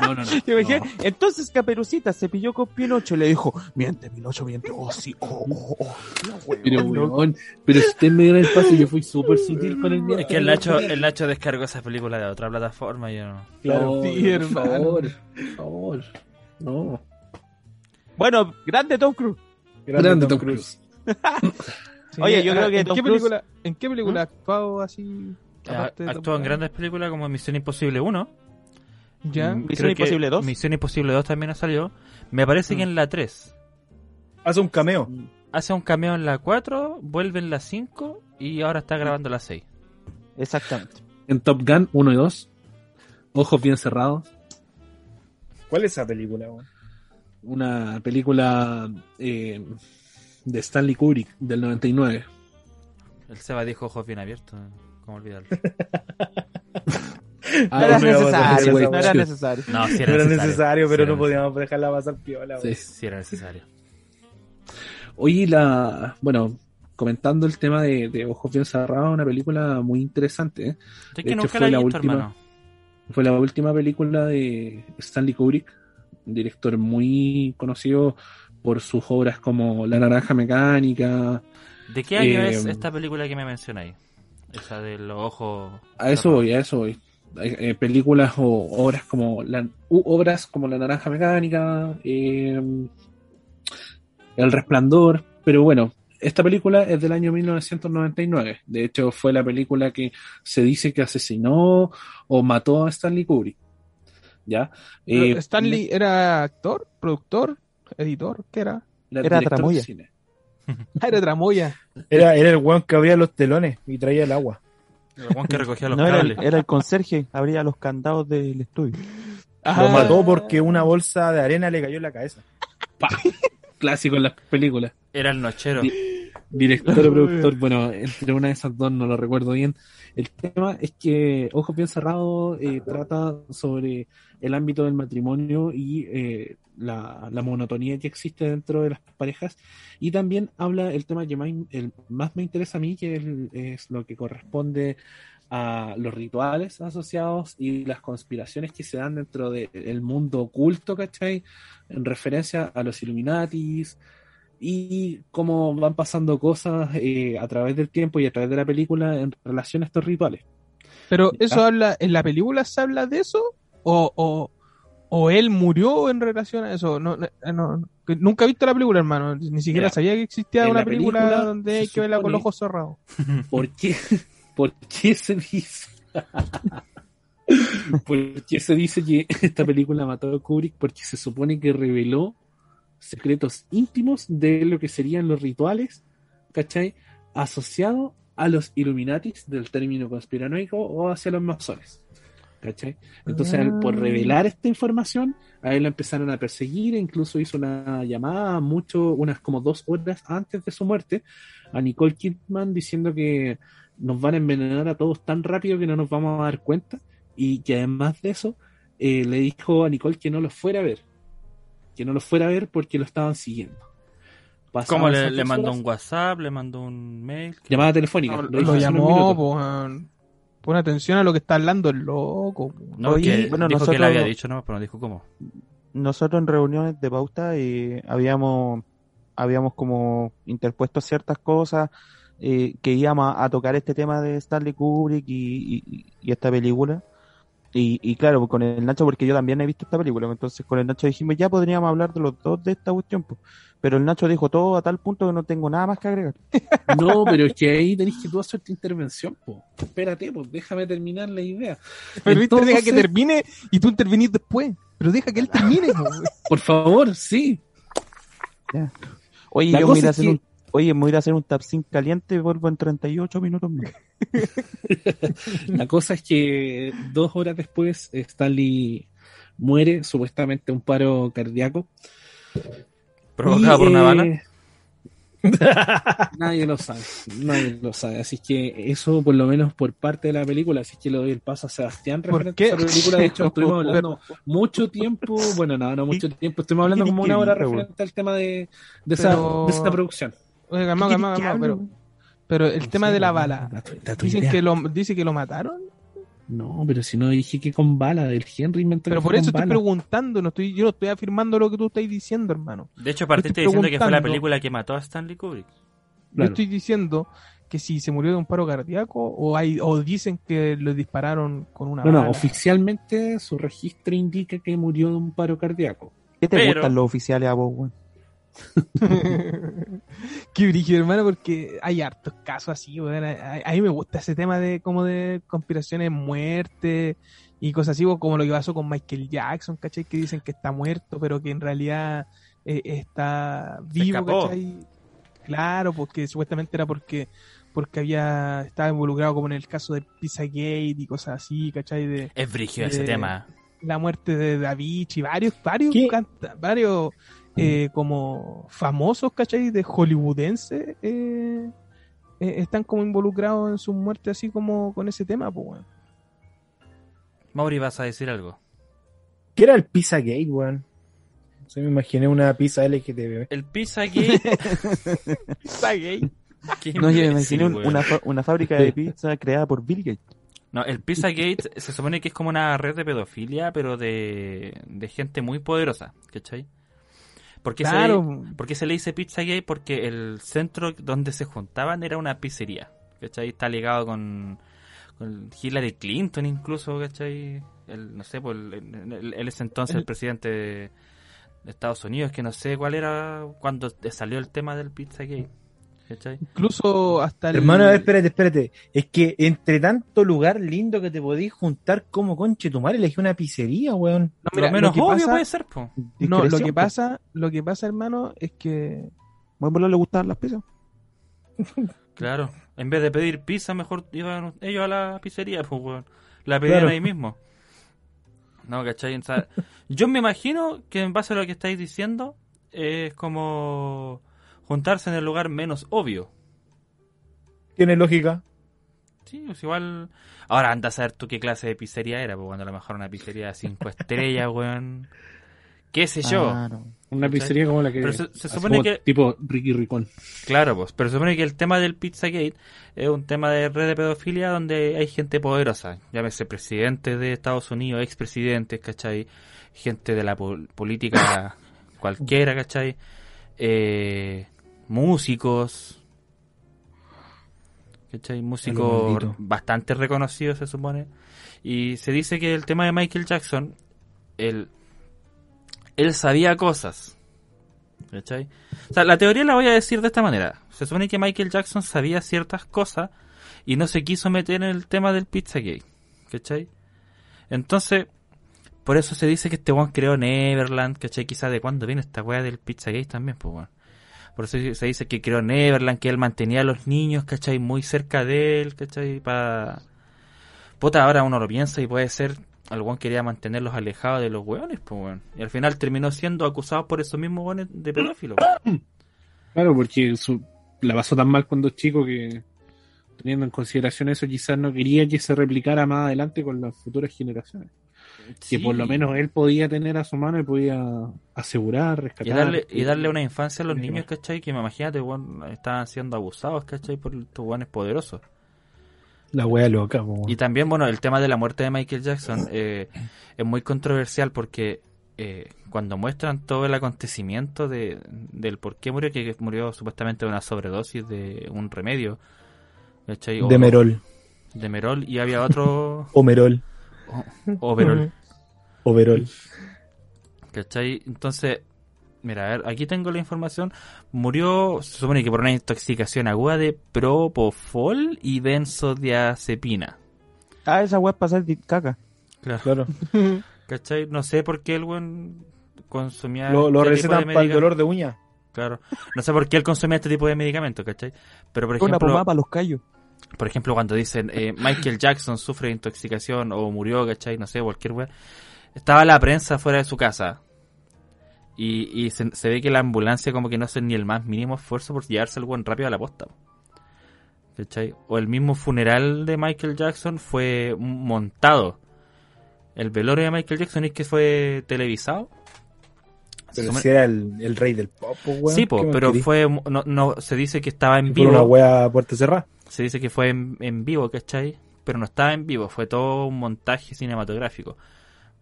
No, no, no. [LAUGHS] Yo me dije, no. entonces Caperucita se pilló con Pinocho y le dijo, miente, Pinocho, miente, oh, sí, oh, oh, oh. No, weón, Pero, loco. weón, pero si usted me diera el paso, yo fui súper sutil con el Es que el Nacho, el Nacho descargó esa película de otra plataforma y yo no. Claro, Sí, por hermano. favor, por favor. No. Bueno, grande Tom Cruise. Grande Tom Cruise. [LAUGHS] Sí, Oye, yo creo que ¿en Tom qué Cruise- película, ¿En qué película ha actuado así? Top en grandes películas como Misión Imposible 1. Ya. Mm, Misión Imposible 2. Misión Imposible 2 también ha salido. Me parece que en la 3. Hace un cameo. Hace un cameo en la 4, vuelve en la 5 y ahora está grabando la 6. Exactamente. En Top Gun 1 y 2, ojos bien cerrados. ¿Cuál es esa película? weón? Una película eh, de Stanley Kubrick del 99. El Seba dijo ojos bien abiertos. ¿Cómo olvidarlo? [LAUGHS] No Ah, era no necesario, esa no era necesario. No, sí No era era necesario. necesario, Sí pero era no podíamos dejarla pasar piola. Sí. necesario. Sí era necesario. Oye, la, bueno, comentando el tema de, de Ojos Bien Cerrados, una película muy interesante. ¿eh? De que hecho, nunca fue la he la visto, última. hermano. Fue la última película de Stanley Kubrick, un director muy conocido por sus obras como La Naranja Mecánica. ¿De qué año Eh, es esta película que me mencionáis? Esa de los ojos. A eso voy, a eso voy. Eh, eh, películas o obras como la, u- obras como La Naranja Mecánica, eh, El Resplandor, pero bueno, esta película es del año 1999. De hecho, fue la película que se dice que asesinó o mató a Stanley Kubrick. ¿Ya? Eh, Stanley era actor, productor, editor, ¿qué era? la- era tramoya. cine. [LAUGHS] Ah, era Tramoya. Era, era el weón que abría los telones y traía el agua. El Juan que recogía los No, era el, cables. era el conserje, abría los candados del estudio. Lo Ah. mató porque una bolsa de arena le cayó en la cabeza. Pa. Clásico en las películas. Era el nochero. Di- Director o productor, bueno, entre una de esas dos no lo recuerdo bien. El tema es que Ojos Bien Cerrados eh, trata sobre el ámbito del matrimonio y eh, la, monotonía que existe dentro de las parejas. Y también habla el tema que más, me interesa a mí, que es, es lo que corresponde a los rituales asociados y las conspiraciones que se dan dentro del mundo oculto, ¿cachai? En referencia a los Illuminatis, y cómo van pasando cosas eh, a través del tiempo y a través de la película en relación a estos rituales. Pero Ya. eso habla, ¿en la película se habla de eso? ¿O, o, o él murió en relación a eso? No, no, no, que nunca he visto la película, hermano. Ni siquiera Mira, sabía que existía en una la película, película donde hay que verla con los ojos cerrados. [LAUGHS] ¿Por qué, [LAUGHS] ¿Por qué se dice? [LAUGHS] ¿Por qué se dice que esta película mató a Kubrick? Porque se supone que reveló secretos íntimos de lo que serían los rituales, ¿cachai? Asociado a los Illuminatis del término conspiranoico o hacia los masones. ¿Cachai? Entonces, por revelar esta información, a él lo empezaron a perseguir, e incluso hizo una llamada mucho, unas como dos horas antes de su muerte, a Nicole Kidman diciendo que nos van a envenenar a todos tan rápido que no nos vamos a dar cuenta, y que además de eso, eh, le dijo a Nicole que no los fuera a ver, que no los fuera a ver porque lo estaban siguiendo. pasaba ¿Cómo le, mandó horas, un WhatsApp? ¿Le mandó un mail? Llamada telefónica. No, lo lo, llamó, weón. Pon atención a lo que está hablando el loco. po. No, Oye, que bueno, dijo que le había dicho, no, pero no dijo cómo. nosotros en reuniones de pauta eh, habíamos habíamos como interpuesto ciertas cosas eh, que íbamos a, a tocar este tema de Stanley Kubrick y, y- y esta película y, y claro con el Nacho porque yo también he visto esta película entonces con el Nacho dijimos ya podríamos hablar de los dos de esta cuestión pues. pero el Nacho dijo todo a tal punto que no tengo nada más que agregar [LAUGHS] No, pero es que ahí tenés que tú hacer tu intervención, po. Espérate, pues déjame terminar la idea. Pero viste, deja Entonces- que termine y tú intervenís después. Pero deja que él termine. po. [LAUGHS] Por favor, sí. oye La yo me voy a ir cosa a es hacer que- un oye me voy a ir a hacer un tapsin caliente y vuelvo en 38 minutos más [LAUGHS] La cosa es que dos horas después Stanley muere, supuestamente un paro cardíaco. ¿Provocado Y, por una eh, bala? [LAUGHS] Nadie lo sabe, nadie lo sabe. Así que eso, por lo menos por parte de la película, así que le doy el paso a Sebastián ¿Por referente qué? a esa película. De hecho, estuvimos [LAUGHS] hablando mucho tiempo, bueno, no, no mucho tiempo, estuvimos hablando como una hora referente al tema de, de, esa, Pero- de esa producción. Oye, calmado, calmado, calmado, pero, pero el tema de la bala. Dicen que lo, dice que lo mataron. No, pero si no dije que con bala, el Henry inventó Pero por eso estoy bala. preguntando. No estoy, yo no estoy afirmando lo que tú estás diciendo, hermano. De hecho, partiste estoy diciendo que fue la película que mató a Stanley Kubrick. Yo Claro. estoy diciendo que si se murió de un paro cardíaco o hay o dicen que lo dispararon con una No, no, bala. oficialmente su registro indica que murió de un paro cardíaco. ¿qué te Pero- gustan los oficiales a vos weón? [LAUGHS] Qué brillo, hermano, porque hay hartos casos así, weón. A, a- a mí me gusta ese tema de como de conspiraciones, muerte y cosas así, como lo que pasó con Michael Jackson, ¿cachai? Que dicen que está muerto, pero que en realidad eh, está vivo. ¿cachai? Claro, porque supuestamente era porque porque había estaba involucrado como en el caso de Pizzagate y cosas así, ¿cachai? De Es brigio ese tema. la muerte de Da Vinci, varios, varios, varios eh, como famosos, ¿cachai? De hollywoodense eh, eh, están como involucrados en su muerte así como con ese tema, pues, weón. Mauri, vas a decir algo. ¿Qué era el Pizzagate, weón? Se me imaginé una pizza LGTB. El [LAUGHS] Pizzagate. Qué no yo me imaginé un- una, fábrica de pizza creada por Bill Gates No, el Pizzagate se supone que es como una red de pedofilia, pero de, de gente muy poderosa, ¿cachai? ¿Por qué, se Claro, le, por qué se le dice Pizzagate? Porque el centro donde se juntaban era una pizzería, ¿cachai? Está ligado con, con Hillary Clinton incluso, ¿cachai? El, no sé, pues, el- el- él es entonces el, presidente de, de Estados Unidos, que no sé cuál era cuando salió el tema del Pizzagate, ¿cachai? incluso hasta el... Hermano, a ver, espérate, espérate. Es que entre tanto lugar lindo que te podéis juntar como conche tu madre, elegí una pizzería, weón. No, mira, lo menos lo que obvio pasa- puede ser, po. No, lo que pasa, lo que pasa, hermano, es que Buen vuelo le gustaban las pizzas. [LAUGHS] Claro, en vez de pedir pizza, mejor iban ellos a la pizzería, pues, weón. La pedían Claro. ahí mismo. No, ¿cachai? O sea, yo me imagino que en base a lo que estáis diciendo, es como juntarse en el lugar menos obvio. Tiene lógica. Sí, pues igual. Ahora anda a saber tú qué clase de pizzería era, pues cuando a lo mejor una pizzería de cinco [LAUGHS] estrellas, weón. ¿Qué sé yo? Claro. Una ¿Cachai? pizzería como la que. Pero se- se supone como que- Tipo Ricky Ricón. Claro, pues, pero se supone que el tema del Pizzagate es un tema de red de pedofilia donde hay gente poderosa, llámese presidentes de Estados Unidos, expresidentes, ¿cachai? Gente de la pol- política [COUGHS] cualquiera, ¿cachai? Eh, músicos, ¿cachai? Músicos bastante reconocidos, se supone. Y se dice que el tema de Michael Jackson, él, él sabía cosas, ¿cachai? O sea, la teoría la voy a decir de esta manera. Se supone que Michael Jackson sabía ciertas cosas y no se quiso meter en el tema del Pizzagate. ¿Cachai? Entonces, por eso se dice que este weón creó Neverland, ¿cachai? Quizás de cuándo viene esta weá del Pizzagate también, pues weón. Por eso se dice que creó Neverland, que él mantenía a los niños, ¿cachai? Muy cerca de él, ¿cachai? Para... Puta, ahora uno lo piensa y puede ser... Weón quería mantenerlos alejados de los weones, pues weón. Y al final terminó siendo acusado por esos mismos weones de pedófilo. Claro, porque su- la pasó tan mal cuando chico que, teniendo en consideración eso, quizás no quería que se replicara más adelante con las futuras generaciones. Que por lo menos él podía tener a su mano y podía asegurar, rescatar. Y darle, y darle una infancia a los niños, ¿cachai? Que me imagínate, estaban siendo abusados, ¿cachai? Por estos weones poderosos. La wea loca, po, Y también, bueno, el tema de la muerte de Michael Jackson eh, es muy controversial porque eh, cuando muestran todo el acontecimiento de, del por qué murió, que murió supuestamente de una sobredosis de un remedio, ¿cachai? O- De Merol. De Merol, y había otro... [LAUGHS] Omerol. O- Overol. Overol. ¿Cachai? Entonces, mira, a ver, aquí tengo la información. Murió, se supone que por una intoxicación aguda de propofol y benzodiazepina. Ah, esa weá es para hacer caca. Claro. Claro. [LAUGHS] ¿Cachai? No sé por qué el buen consumía. Lo, lo este tipo recetan de para el dolor de uña. Claro. No sé por qué él consumía este tipo de medicamentos, ¿cachai? Pero por Una pomada ejemplo, para los callos. Por ejemplo, cuando dicen eh, Michael Jackson sufre de intoxicación o murió, ¿cachai? No sé, cualquier wea. Estaba la prensa fuera de su casa. Y, y se, se ve que la ambulancia como que no hace ni el más mínimo esfuerzo por llevarse el buen rápido a la posta. ¿Cachai? O el mismo funeral de Michael Jackson fue montado. El velorio de Michael Jackson es que fue televisado. Pero si era el, el rey del pop, po, weón. sí, po, ¿Qué me pero fue no, no se dice que estaba en Por vivo. una wea puerta cerrada. Se dice que fue en, en vivo, ¿cachai? Pero no estaba en vivo, fue todo un montaje cinematográfico.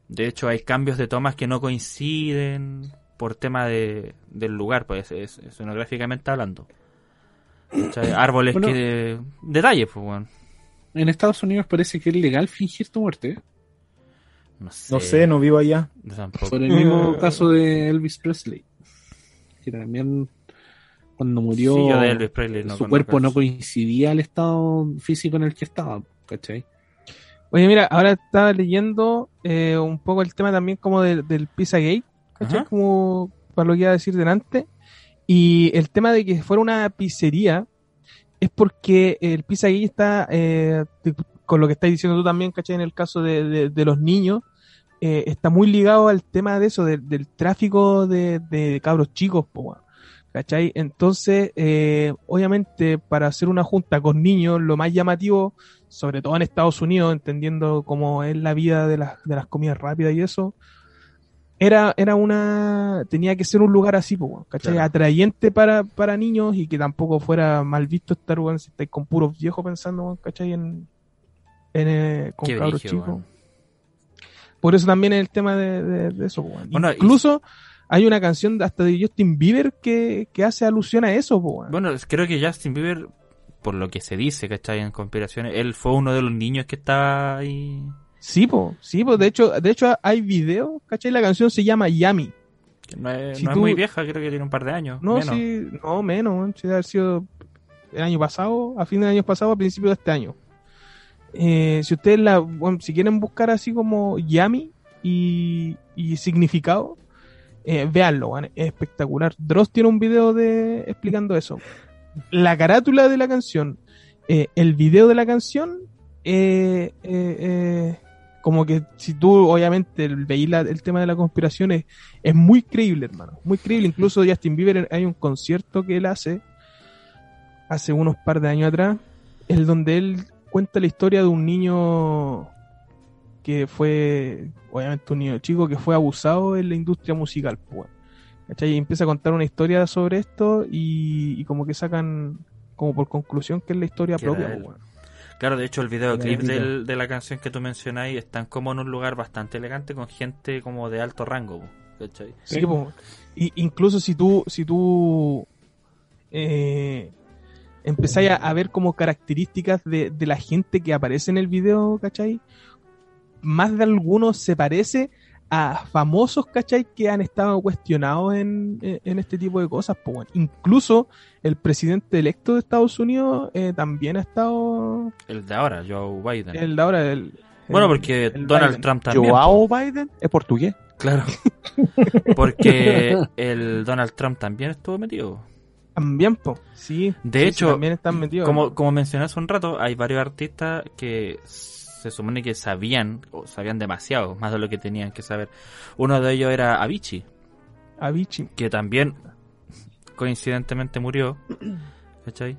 De hecho, hay cambios de tomas que no coinciden por tema de, del lugar, pues, es, es- escenográficamente hablando. ¿Cachai? [COUGHS] Árboles Bueno. que... Detalles, pues, bueno. En Estados Unidos parece que es legal fingir tu muerte. ¿eh? No sé. No sé, no vivo allá. Por el mismo [LAUGHS] caso de Elvis Presley. Que también cuando murió Sí, de Elvis Presley no su cuerpo no coincidía al estado físico en el que estaba. ¿Cachai? Oye, mira, ahora estaba leyendo eh, un poco el tema también como del, del Pizzagate, ¿cachai? Ajá. Como para lo que iba a decir delante. Y el tema de que fuera una pizzería es porque el Pizzagate está, eh, con lo que estás diciendo tú también, ¿cachai? En el caso de, de- de los niños, eh, está muy ligado al tema de eso, del- del tráfico de, de cabros chicos, po. ¿Cachai? Entonces, eh, obviamente, para hacer una junta con niños, lo más llamativo sobre todo en Estados Unidos, entendiendo cómo es la vida de las, de las comidas rápidas y eso, era, era una, tenía que ser un lugar así, ¿cachai? Claro. Atrayente para, para niños y que tampoco fuera mal visto estar, weón, si estáis con puros viejos pensando, ¿cachai? En, en, eh, con Qué cabros chicos. Por eso también es el tema de, de- de eso, weón. Bueno, y- Incluso hay una canción de- hasta de Justin Bieber que, que hace alusión a eso, po. Bueno, creo que Justin Bieber, por lo que se dice, ¿cachai? En conspiraciones, él fue uno de los niños que estaba ahí... Sí, po, sí, po. De hecho, de hecho hay videos, ¿cachai? La canción se llama Yami. que no es, Si no es tú- muy vieja, creo que tiene un par de años. No, menos. sí, no, menos. Sí, debe haber sido el año pasado, a fin del año pasado, a principio de este año. Eh, si ustedes la, bueno, si quieren buscar así como Yami y, y significado, eh, véanlo, es espectacular. Dross tiene un video de explicando eso. La carátula de la canción, eh, el video de la canción, eh, eh, eh, como que si tú obviamente veis el tema de la conspiración es, es muy creíble, hermano, muy creíble. Incluso Justin Bieber hay un concierto que él hace hace unos par de años atrás, el donde él cuenta la historia de un niño que fue, obviamente un niño chico que fue abusado en la industria musical, pues. ¿cachai? Y empieza a contar una historia sobre esto y, y como que sacan como por conclusión que es la historia propia, pues. Claro, de hecho el videoclip del- de la canción que tú mencionáis están como en un lugar bastante elegante con gente como de alto rango, ¿cachai? Sí, po. Y incluso si tú, si tú eh, empezáis a, a ver como características de, de la gente que aparece en el video, ¿cachai? Más de algunos se parece a famosos, ¿cachai? Que han estado cuestionados en, en- en este tipo de cosas. weón. Incluso el presidente electo de Estados Unidos eh, también ha estado El de ahora, Joe Biden. el de ahora. El, bueno, porque el Donald Biden. Trump también. Joao Biden es portugués. Claro. [LAUGHS] Porque el Donald Trump también estuvo metido. También, po. Sí. De sí, sí, hecho, también están metidos. Como, como mencioné hace un rato, hay varios artistas que se supone que sabían, o sabían demasiado, más de lo que tenían que saber. Uno de ellos era Avicii, Avicii. que también coincidentemente murió. [CLEARS THROAT] ¿Cachai?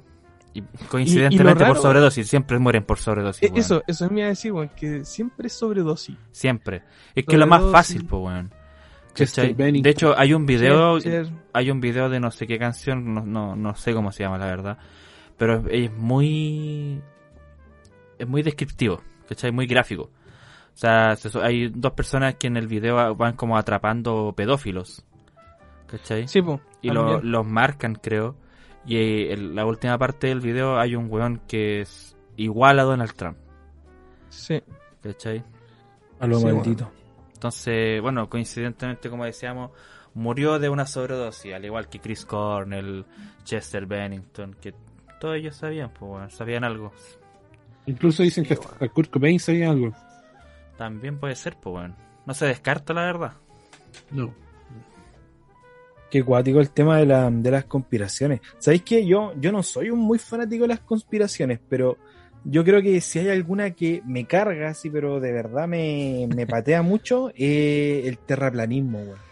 Y coincidentemente por raro- sobredosis, siempre mueren por sobredosis. Weón. Eso, eso me iba a decir, weón, que siempre es sobredosis. Siempre. Es que es lo más fácil, pues, weón. De hecho, hay un video, hay un video de no sé qué canción, no, no, no sé cómo se llama, la verdad. Pero es, es muy. Es muy descriptivo, ¿cachai? Muy gráfico. O sea, se- hay dos personas que en el video van como atrapando pedófilos. ¿cachai? Sí, po, y lo- los marcan, creo. Y en la última parte del video hay un weón que es igual a Donald Trump, Sí. ¿cachai? A lo Sí, maldito. Entonces, bueno, coincidentemente, como decíamos, murió de una sobredosis, al igual que Chris Cornell, Chester Bennington, que todos ellos sabían, pues bueno, sabían algo. Incluso dicen que hasta Kurt Cobain sabía algo. También puede ser, pues bueno. No se descarta, la verdad. No. Qué cuático el tema de, la, de las conspiraciones. ¿Sabéis que yo, yo no soy un muy fanático de las conspiraciones, pero yo creo que si hay alguna que me carga, sí, pero de verdad me, me patea [LAUGHS] mucho, eh, el terraplanismo, weón.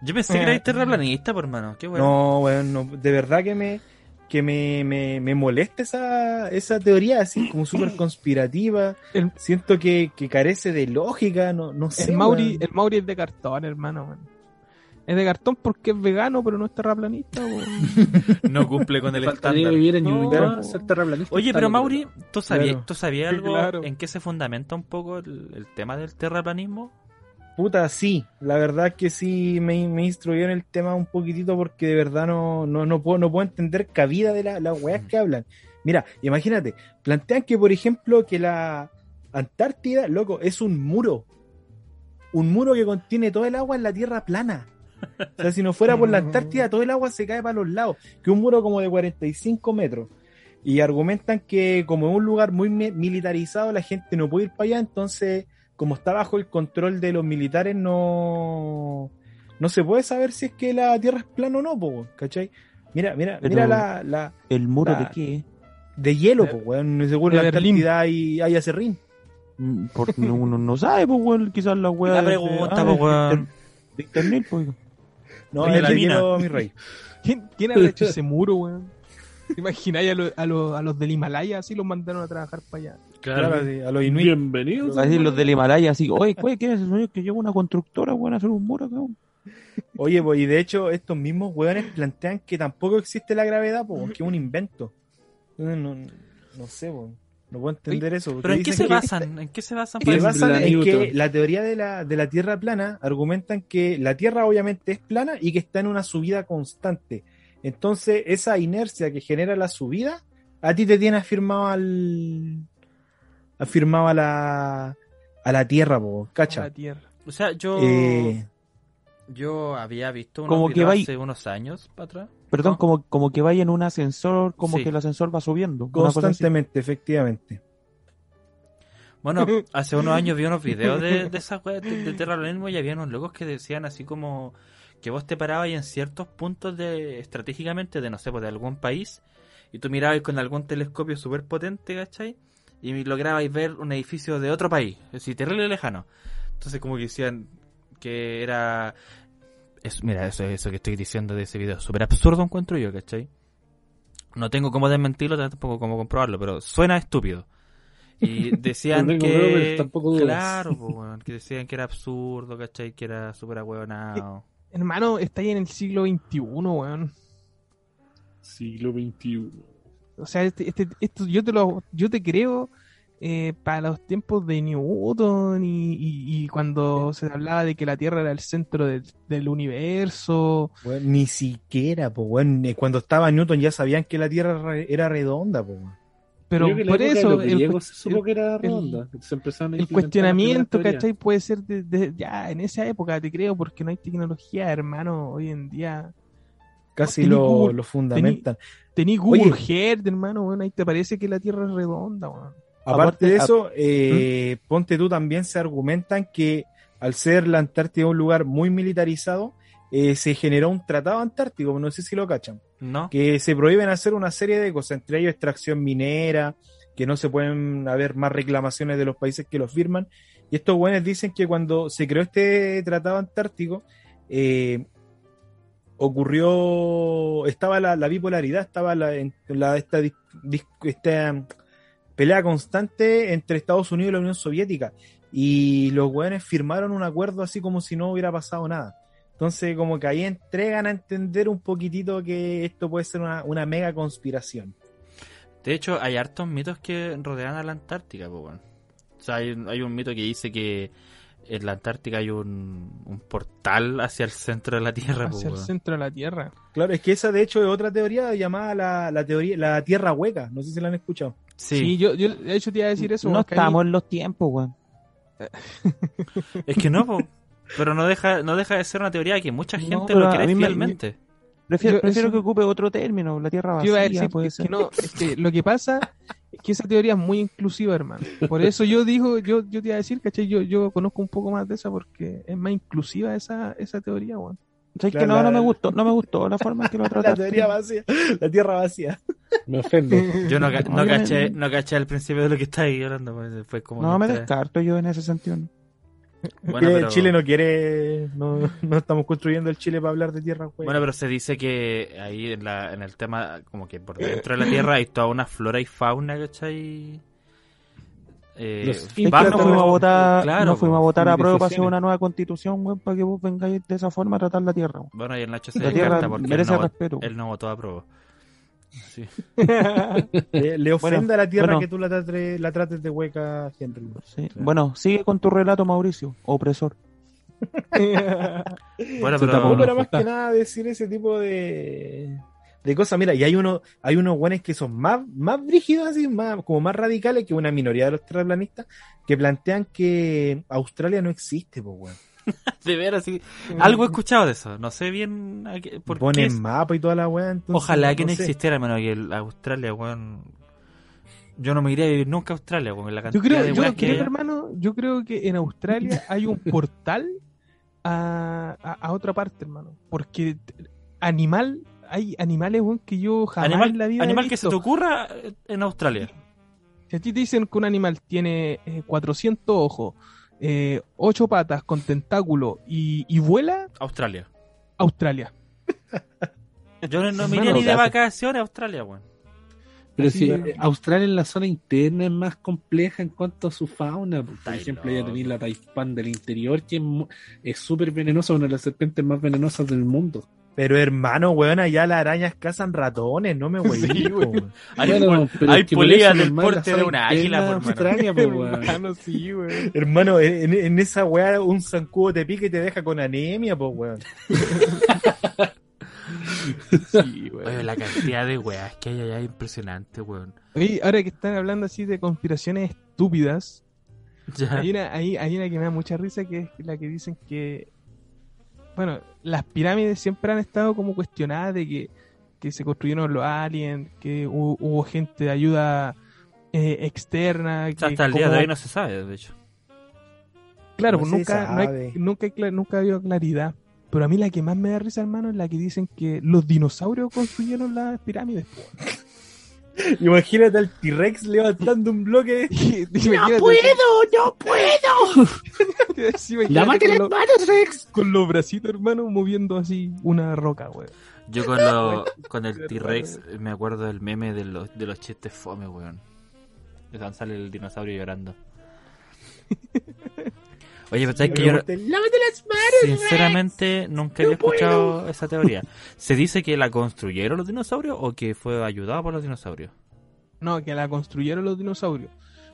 Yo pensé que era terraplanista, por hermano. Qué bueno. No, weón, no, de verdad que me que me, me, me molesta esa, esa teoría así como [CLEARS THROAT] súper conspirativa. El- Siento que, que carece de lógica, no, no sé. El Mauri, el Mauri es de cartón, hermano, weón. Es de cartón porque es vegano, pero no es terraplanista, weón. [LAUGHS] No cumple con el estándar. vivir en No. Ñuñoa, ser terraplanista. Oye, pero. Mauri, ¿tú sabías, Claro. ¿tú sabías algo claro. en qué se fundamenta un poco el, el tema del terraplanismo? Puta, sí, la verdad que sí me, me instruyó en el tema un poquitito porque de verdad no, no, no, puedo, no puedo entender cabida de la- las weas que hablan. Mira, imagínate, plantean que, por ejemplo, que la Antártida, loco, es un muro. Un muro que contiene todo el agua en la Tierra plana. O sea, si no fuera por la Antártida, todo el agua se cae para los lados. Que un muro como de 45 metros. Y argumentan que como es un lugar muy mi- militarizado, la gente no puede ir para allá, entonces como está bajo el control de los militares, no, no se puede saber si es que la Tierra es plana o no, po, ¿cachai? Mira, mira, Pero- mira la, la ¿El muro La- de qué? de hielo, De- po, weón. Según la Berlín. Antártida hay, hay acerrín. Mm, Porque no- uno no sabe, pues, weón, quizás la weá. La de- pregunta, ah, de- weón. De internet. No, la hielo, mi rey. ¿Quién, quién habrá hecho ese muro, weón? ¿Te imagináis a, lo- a, los- a los del Himalaya así los mandaron a trabajar para allá? Claro, sí, a los inuit. Bienvenidos. Va a decir los del Himalaya así, oye, ¿qué es eso? Que llega una constructora, weón, a hacer un muro, cabrón. [LAUGHS] Oye, pues, y de hecho, estos mismos weones plantean que tampoco existe la gravedad, pues, que es un invento. No, no, no sé, pues, no puedo entender eso. ¿Pero en qué se que- basan? ¿En qué se basan? Se basan la en que la teoría de la, de la Tierra plana argumentan que la Tierra obviamente es plana y que está en una subida constante. Entonces, esa inercia que genera la subida, a ti te tiene afirmado al. afirmado a la. a la Tierra, po, A la ¿cacha? Tierra. O sea, yo... Eh, Yo había visto unos Como que videos va y- hace unos años para atrás. Perdón, ¿No? como, como que vaya en un ascensor, como Sí. que el ascensor va subiendo. constantemente, efectivamente. Bueno, [LAUGHS] hace unos años vi unos videos de, de [LAUGHS] esas weas de, de terraplanismo y había unos locos que decían así como que vos te parabas en ciertos puntos de estratégicamente de no sé, pues de algún país y tú mirabas con algún telescopio súper potente, ¿cachai? Y lograbais ver un edificio de otro país, es decir, terrible lejano. Entonces como que decían que era... Es, mira, eso, eso que estoy diciendo de ese video, súper absurdo encuentro yo, ¿cachai? No tengo cómo desmentirlo, tampoco cómo comprobarlo, pero suena estúpido. Y [LAUGHS] decían No que... dudas. Claro, pues, weón, que decían que era absurdo, ¿cachai? Que era súper ahueonado. Hermano, está ahí en el siglo XXI, weón. Siglo XXI. O sea, este, este, esto yo te lo, yo te creo eh, para los tiempos de Newton y, y- y cuando se hablaba de que la Tierra era el centro del, del universo. Ni siquiera, pues, weón. eh, Cuando estaba Newton ya sabían que la Tierra era redonda, pues. Pero por eso el, supo el- que era el- redonda. Se empezaron a el las cuestionamiento, ¿cachai? Puede ser de, de- ya en esa época, te creo, porque no hay tecnología, hermano, hoy en día. Casi lo, Google, lo fundamentan. Tení Google Oye. Earth, hermano, weón, ahí te parece que la Tierra es redonda, weón. Aparte Aparte, de a- eso, eh, ponte tú también se argumentan que al ser la Antártida un lugar muy militarizado, eh, se generó un tratado antártico, no sé si lo cachan, ¿No? que se prohíben hacer una serie de cosas, entre ellos extracción minera, que no se pueden haber más reclamaciones de los países que lo firman. Y estos güeyes dicen que cuando se creó este tratado antártico, eh, ocurrió, estaba la, la bipolaridad, estaba la, esta, um, pelea constante entre Estados Unidos y la Unión Soviética. Y los weones firmaron un acuerdo así como si no hubiera pasado nada. Entonces, como que ahí entregan a entender un poquitito que esto puede ser una, una mega conspiración. De hecho, hay hartos mitos que rodean a la Antártica, pues, weón. O sea, hay, un- hay un mito que dice que en la Antártica hay un, un portal hacia el centro de la Tierra, pues, hacia el centro de la Tierra. Claro, es que esa de hecho es otra teoría llamada la, la teoría, la Tierra hueca. No sé si la han escuchado. Sí, Sí, yo, yo de hecho te iba a decir eso. no estamos en los tiempos, weón. es que no, po. Pero no deja, no deja de ser una teoría que mucha No, gente pero lo cree me- fielmente. Prefiero, Yo- prefiero eso- que ocupe otro término, la tierra Yo iba a vacía, decir puede es ser. que no, es que lo que pasa es que esa teoría es muy inclusiva, hermano. Por eso yo digo, yo, yo te iba a decir, ¿cachai? Yo, yo conozco un poco más de esa porque es más inclusiva esa, esa teoría, weón. ¿Sabes La- que no, la- no me gustó, no me gustó la forma en que lo [LAUGHS] La trataste. teoría vacía, la Tierra vacía. Me ofende. Yo no, no, No, caché, no caché al principio de lo que estáis hablando, pues, fue como... No me descarto yo en ese sentido. Bueno, pero- Chile no quiere, no, no estamos construyendo el Chile para hablar de Tierra hueca. Bueno, pero se dice que ahí en, la, en el tema, como que por dentro de la Tierra hay toda una flora y fauna, ¿cachai? Eh, Los bajo- no fuimos a votar, claro, no fuimos a po. votar a prueba para hacer una nueva constitución, weón, para que vos vengáis de esa forma a tratar la tierra. Bueno, y el Nacho se La tierra porque él merece no, respeto. él no votó a prueba. Sí. [LAUGHS] le, le ofende Bueno, a la Tierra bueno. que tú la trates, la trates de hueca, Henry. Sí. Bueno, sigue con tu relato, Mauricio, opresor. [LAUGHS] Bueno, pero... No, pero más que nada decir ese tipo de, de cosas. Mira, y hay uno, hay unos guanes que son más, más brígidos, así, más, como más radicales que una minoría de los terraplanistas, que plantean que Australia no existe, pues weón. [LAUGHS] De veras, sí. Algo he escuchado de eso. No sé bien a qué- por qué. Ponen es- mapa y toda la weá. entonces, Ojalá que no sé. existiera, hermano, que el- Australia, weón. Yo no me iría a vivir nunca a Australia, weón. La Yo cantidad creo, de yo que creo, hay. hermano, yo creo que en Australia [LAUGHS] hay un portal a, a, a otra parte, hermano. Porque animal, hay animales, weón, que yo jamás Animal, en la vida he animal que se te ocurra en Australia. Si a ti te dicen que un animal tiene eh, 400 ojos, eh, 8 patas con tentáculo y, y vuela, Australia. Australia. [LAUGHS] Yo no, no me iría ni de vacaciones a Australia, weón. Pero Así, si bueno. eh, Australia en la zona interna es más compleja en cuanto a su fauna. Por Estáis ejemplo, ya tenéis la taipán del interior, que es súper venenosa, una de las serpientes más venenosas del mundo. Pero hermano, weón, allá las arañas cazan ratones, no me [LAUGHS] weón. Sí, weón. Hay, Bueno, pol- pero hay del porte de una águila, por. Australia, [LAUGHS] weón. Hermano, sí, weón. Hermano, en, en esa weá un zancudo te pica y te deja con anemia, pues weón. Sí, weón. Oye, la cantidad de weas que hay allá es impresionante, weón. Oye, ahora que están hablando así de conspiraciones estúpidas, Ya. hay una, hay, hay una que me da mucha risa que es la que dicen que, bueno, las pirámides siempre han estado como cuestionadas de que, que se construyeron los aliens, que hubo, hubo gente de ayuda eh, externa. O sea, que hasta el día de hoy no se sabe, de hecho. Claro, No pues nunca, no hay- sabe. nunca, hay nunca ha habido claridad. Pero a mí la que más me da risa, hermano, es la que dicen que los dinosaurios construyeron las pirámides. Imagínate al T-Rex levantando un bloque. [LAUGHS] ¡No puedo! ¡No puedo! ¡Lávate las manos, Rex! con los bracitos, hermano, moviendo así una roca, weón. Yo con, lo, [LAUGHS] con el T-Rex me acuerdo del meme de los, de los chistes fome, weón. De sale el dinosaurio llorando. [LAUGHS] Oye, pero sabes que yo Lávate las manos. sinceramente nunca había escuchado esa teoría. ¿Se dice que la construyeron los dinosaurios o que fue ayudada por los dinosaurios? No, que la construyeron los dinosaurios.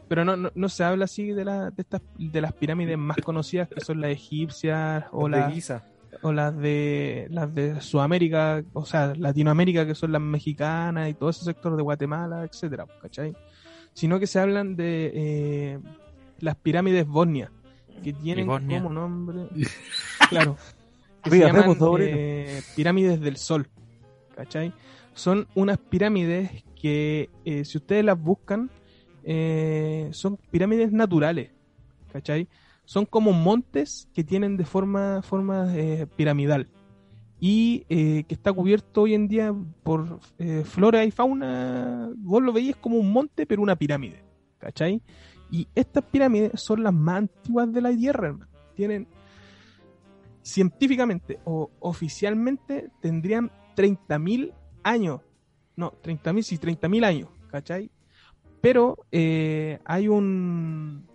Pero no, no, no se habla así de, la, de, estas, de las pirámides más conocidas, que son las egipcias o de las, Giza. o las de las de Sudamérica, o sea, Latinoamérica, que son las mexicanas y todo ese sector de Guatemala, etcétera, ¿cachai? Sino que se hablan de eh, las pirámides bosnias, que tienen Bosnia? como nombre, [LAUGHS] claro, que se llaman eh, pirámides del Sol, ¿cachai? Son unas pirámides que eh, si ustedes las buscan, eh, son pirámides naturales, ¿cachai? Son como montes que tienen de forma, forma eh, piramidal y eh, que está cubierto hoy en día por eh, flora y fauna. Vos lo veis como un monte, pero una pirámide, ¿cachai? Y estas pirámides son las más antiguas de la Tierra, hermano. Tienen científicamente o oficialmente tendrían 30.000 años. No, 30.000, sí, 30.000 años, ¿cachai? Pero eh, hay un...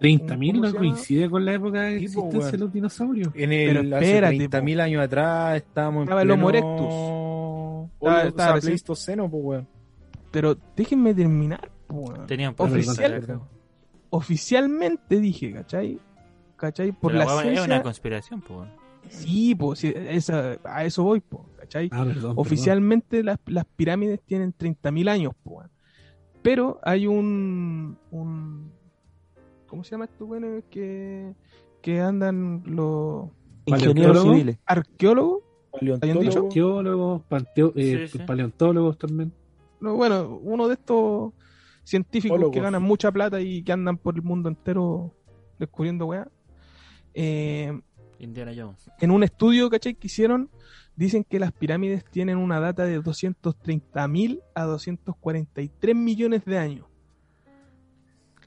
30.000 ¿Cómo no coincide con la época de po, existencia de weón. los dinosaurios. En Pero el espérate, hace 30.000 años atrás estábamos Estaba en el Homo erectus. Estaba, Pleistoceno, pues, weón. Pero déjenme terminar. po, weón. Tenían Oficial- Oficialmente dije, ¿cachai? ¿Cachai? Por Pero la Es ciencia... una conspiración, pues. weón. Sí, pues, esa, a eso voy, po, ¿cachai? Ah, perdón, Oficialmente las, las pirámides tienen 30.000 años, po, pero hay un, un ¿cómo se llama esto, bueno? Que, que andan los Ingenieros civiles. arqueólogos, Paleontólogo. dicho? Arqueólogos, panteo- eh, Sí, sí. paleontólogos también. no, bueno, uno de estos científicos Ólogos. que ganan mucha plata y que andan por el mundo entero descubriendo weá. Eh, Indiana Jones. en un estudio, ¿cachai? Que hicieron, dicen que las pirámides tienen una data de 230.000 a 243 millones de años.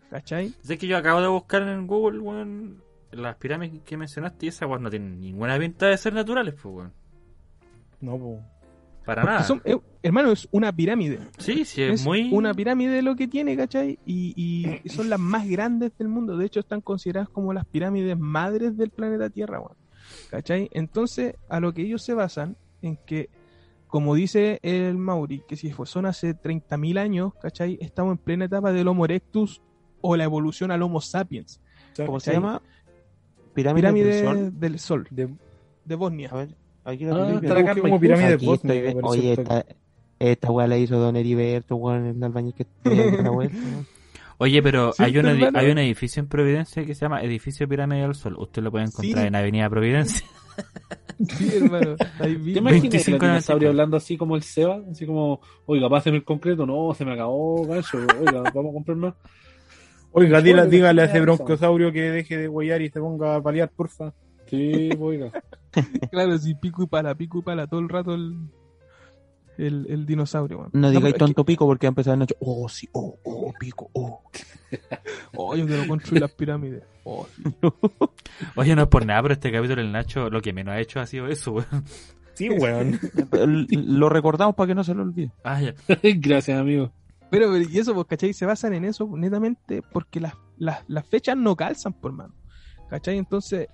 ¿Cachai? Sé que yo acabo de buscar en Google, weón, las pirámides que mencionaste y esas, weón, no tienen ninguna pinta de ser naturales, pues, weón. No, pues. Para Porque nada. son- eh, hermano, es una pirámide. Sí, sí, es, Es muy... una pirámide lo que tiene, ¿cachai? Y, y son las más grandes del mundo. De hecho, están consideradas como las pirámides madres del planeta Tierra, weón. ¿cachai? Entonces, a lo que ellos se basan en que, como dice el Mauri, que si fue- son hace 30.000 años, ¿cachai? Estamos en plena etapa del Homo erectus o la evolución al Homo sapiens. ¿Cómo se llama? Pirámide, Pirámide del Sol. del Sol, De, de Bosnia. A ver, aquí la Ah, está acá como pirámide apareció Oye, esta, esta weá la hizo Don Heriberto, weón, el albañil que [LAUGHS] la vuelta. Oye, pero Sí, hay, un edi- hay un edificio en Providencia que se llama Edificio Pirámide del Sol. Usted lo puede encontrar Sí. en Avenida Providencia. [LAUGHS] Sí, hermano. Ahí ¿Te imaginas 25 que el dinosaurio 94? hablando así como el Seba? Así como, oiga, pásenme el concreto. No, se me acabó, gancho. Oiga, vamos a comprar más. Oiga, Oye, dígale a ¿qué ese broncosaurio que deje de huellar y se ponga a paliar, porfa. Sí, oiga. [LAUGHS] Claro, sí, pico y pala, pico y pala, todo el rato el, el, el dinosaurio, weón. No digáis es tonto pico porque va a empezar Nacho. Oh, sí, oh, oh, pico, oh. [LAUGHS] Oh, yo quiero construir las pirámides. Oh, sí. [LAUGHS] Oye, no es por nada, pero este capítulo el Nacho lo que menos ha hecho ha sido eso, weón. Sí, weón. Lo recordamos para que no se lo olvide. Ah, ya. Gracias, amigo. Pero, pero, y eso, pues, ¿cachai? Se basan en eso netamente porque las, las, las fechas no calzan, por mano. ¿Cachai? Entonces,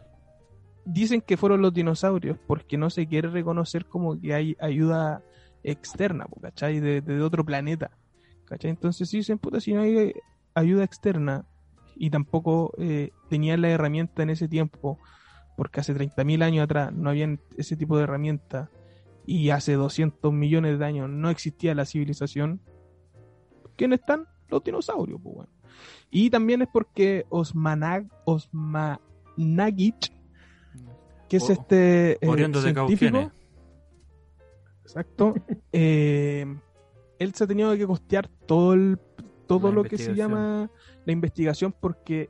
dicen que fueron los dinosaurios porque no se quiere reconocer como que hay ayuda externa, ¿cachai? De, otro planeta. ¿Cachai? Entonces, sí dicen, puta, si no hay ayuda externa y tampoco eh, tenían la herramienta en ese tiempo, porque hace 30.000 años atrás no habían ese tipo de herramienta y hace 200 millones de años no existía la civilización, ¿quiénes están? Los dinosaurios, pues, bueno. Y también es porque Osmanag, Osmanagic, que es O- este eh, de científico, Cauquenes. exacto, eh, él se ha tenido que costear todo el todo La lo que se llama la investigación porque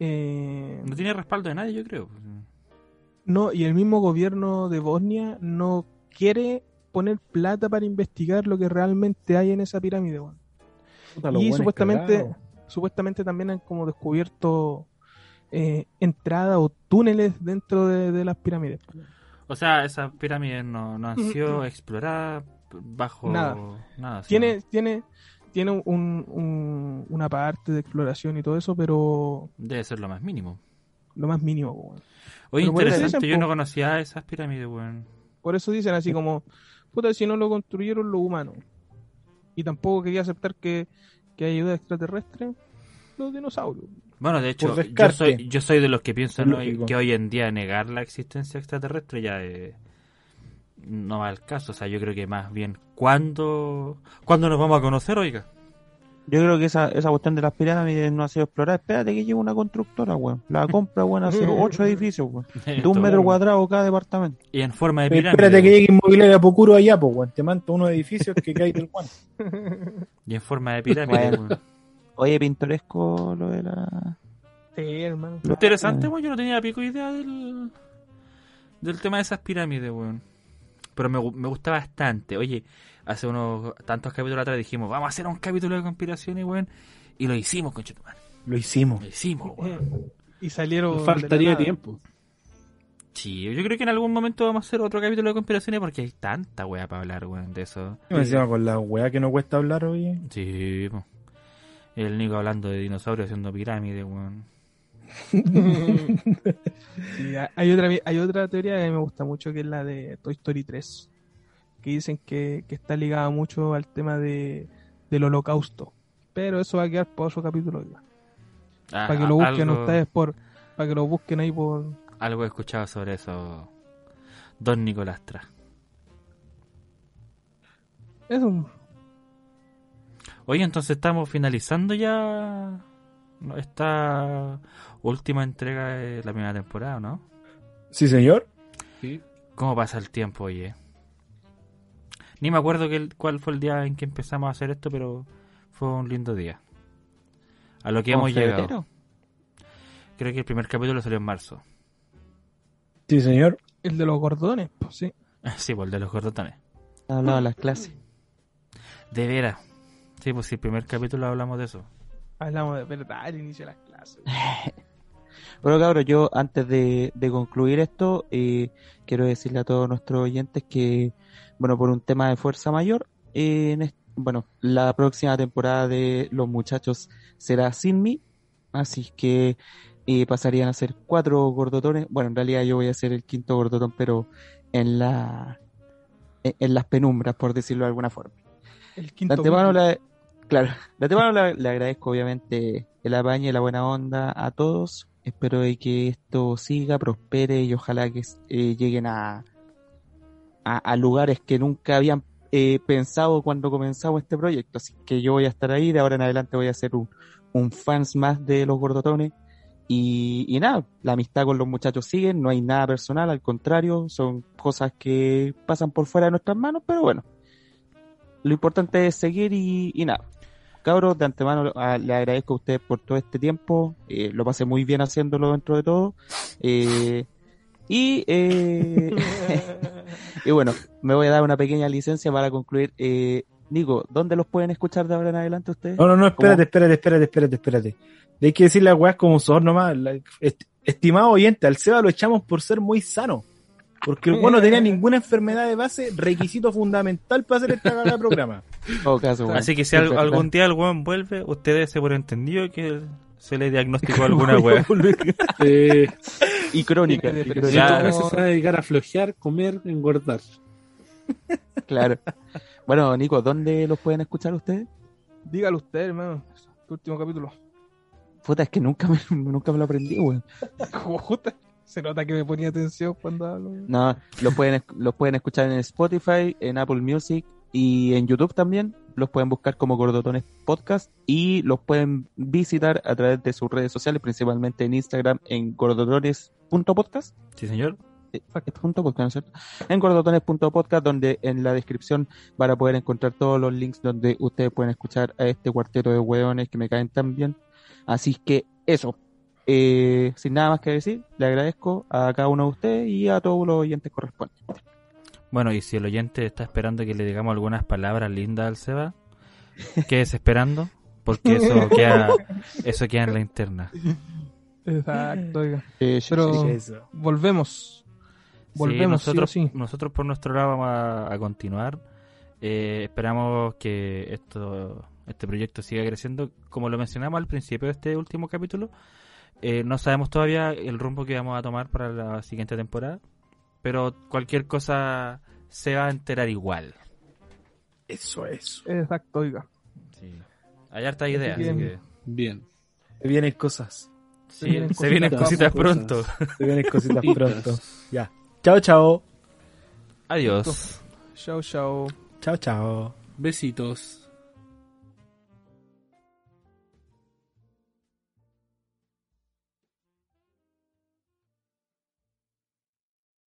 eh, No tiene respaldo de nadie, yo creo. no y el mismo gobierno de Bosnia no quiere poner plata para investigar lo que realmente hay en esa pirámide. Puta, Y supuestamente, supuestamente también han como descubierto eh, entradas o túneles dentro de, de las pirámides. O sea, esas pirámides no, no han sido exploradas bajo Nada. nada Tiene, tiene, tiene un, un- una parte de exploración y todo eso, pero. Debe ser lo más mínimo. lo más mínimo. weón. Oye, Pero interesante, dicen, yo po. no conocía esas pirámides, weón. Por eso dicen así como, puta, si no lo construyeron los humanos. Y tampoco quería aceptar que, que hay ayuda extraterrestre, los dinosaurios. Bueno, de hecho, yo soy, yo soy de los que piensan hoy- que hoy en día negar la existencia extraterrestre ya eh, no va al caso. O sea, yo creo que más bien, ¿cuándo, ¿cuándo nos vamos a conocer, oiga? Yo creo que esa, esa cuestión de las pirámides no ha sido explorada. Espérate que llegue una constructora, weón. La compra, weón, hace [LAUGHS] ocho edificios, weón. [LAUGHS] De un metro cuadrado cada departamento. Y en forma de pirámide. Espérate que llegue inmobiliaria Pocuro allá, pues, weón. Te mando unos edificios que cae del Juan. [LAUGHS] Y en forma de pirámide, weón. Oye, pintoresco lo de la... Sí, hermano. Interesante, weón. Yo no tenía pico idea del, del tema de esas pirámides, weón. Pero me, me gusta bastante. Oye, hace unos tantos capítulos atrás dijimos, vamos a hacer un capítulo de conspiraciones, weón. Y lo hicimos, conchetumar. Lo hicimos. Lo hicimos, weón. Y salieron. Nos de faltaría tiempo. Sí, yo creo que en algún momento vamos a hacer otro capítulo de conspiraciones porque hay tanta wea para hablar, weón, de eso. Me encima con la weá que no cuesta hablar, oye. Sí, po. El Nico hablando de dinosaurios haciendo pirámides, weón. [LAUGHS] Hay, otra, hay otra teoría que me gusta mucho que es la de Toy Story 3. Que dicen que, que está ligada mucho al tema de, del holocausto. Pero eso va a quedar por otro capítulo. Ah, para que lo busquen algo- ustedes por. Para que lo busquen ahí por. Algo he escuchado sobre eso. Don Nicolastra. Eso. Oye, entonces estamos finalizando ya esta última entrega de la primera temporada, ¿no? Sí, señor. Sí. ¿Cómo pasa el tiempo, oye? Ni me acuerdo que el- cuál fue el día en que empezamos a hacer esto, pero fue un lindo día. A lo que hemos llegado. febrero. Creo que el primer capítulo salió en marzo. Sí, señor. El de los gordones, pues sí. [LAUGHS] Sí, por el de los gordotones. Hablaba de las clases. De veras. Sí, pues sí, el primer capítulo hablamos de eso. Hablamos de verdad al inicio de las clases. [LAUGHS] Bueno, cabros, yo antes de, de concluir esto, eh, quiero decirle a todos nuestros oyentes que, bueno, por un tema de fuerza mayor, eh, en bueno, la próxima temporada de Los Muchachos será sin mí, así que eh, pasarían a ser cuatro gordotones. Bueno, en realidad yo voy a ser el quinto gordotón, pero en la en, en las penumbras, por decirlo de alguna forma. El De quinto. antemano, capítulo. la- claro, de antemano le, le agradezco obviamente el apaño y la buena onda a todos. Espero de que esto siga, prospere y ojalá que eh, lleguen a, a, a lugares que nunca habían eh, pensado cuando comenzamos este proyecto. Así que yo voy a estar ahí, de ahora en adelante voy a ser un, un fans más de los gordotones. Y, y nada, la amistad con los muchachos sigue, no hay nada personal, al contrario, son cosas que pasan por fuera de nuestras manos, pero bueno, lo importante es seguir y, y nada. Cabros, de antemano a- le agradezco a ustedes por todo este tiempo. eh, lo pasé muy bien haciéndolo dentro de todo. eh, y, eh, [LAUGHS] y bueno, me voy a dar una pequeña licencia para concluir. Eh, Nico, ¿dónde los pueden escuchar de ahora en adelante ustedes? No, no, no, espérate, ¿Cómo? espérate, espérate, espérate, espérate. Hay que decir las weas como son nomás. La- est- estimado oyente, al Seba lo echamos por ser muy sano. Porque el bueno no tenía ninguna enfermedad de base, requisito fundamental para hacer esta cagada de programa. Caso, bueno, Así que si al- algún día el weón vuelve, ustedes se por entendido que se le diagnosticó [LAUGHS] alguna weá. Eh, Y crónica. Y crónica, Ya. se va a dedicar a flojear, comer, engordar. Claro. Bueno, Nico, ¿dónde los pueden escuchar ustedes? Dígalo usted, hermano. Tu último capítulo. Puta, es que nunca me, nunca me lo aprendí, weón. [LAUGHS] Como. Se nota que me ponía atención cuando hablo. No, los pueden, los pueden escuchar en Spotify, en Apple Music y en YouTube también. Los pueden buscar como Gordotones Podcast y los pueden visitar a través de sus redes sociales, principalmente en Instagram en gordotones.podcast. Sí, señor. Es punto podcast, ¿no es cierto? En gordotones.podcast, donde en la descripción van a poder encontrar todos los links donde ustedes pueden escuchar a este cuarteto de hueones que me caen tan bien. Así que eso. Eh, sin nada más que decir, le agradezco a cada uno de ustedes y a todos los oyentes correspondientes. Bueno, y si el oyente está esperando que le digamos algunas palabras lindas al Seba, quédese [LAUGHS] esperando, porque eso queda, eso queda en la interna. Exacto, oiga. Eh, Pero-. Volvemos. Volvemos, sí nosotros, sí. nosotros por nuestro lado vamos a, a continuar. Eh, esperamos que esto, este proyecto siga creciendo. Como lo mencionamos al principio de este último capítulo, eh, no sabemos todavía el rumbo que vamos a tomar para la siguiente temporada, pero cualquier cosa se va a enterar igual. Eso, eso. Exacto, oiga. Sí. Hay harta idea, así bien. que Bien. Se vienen cosas. sí, vienen se vienen cositas, cositas pronto. cosas. Se vienen cositas Cositas. pronto. Ya. Chao, chao. Adiós. Chao, chao. Chao, chao. Besitos.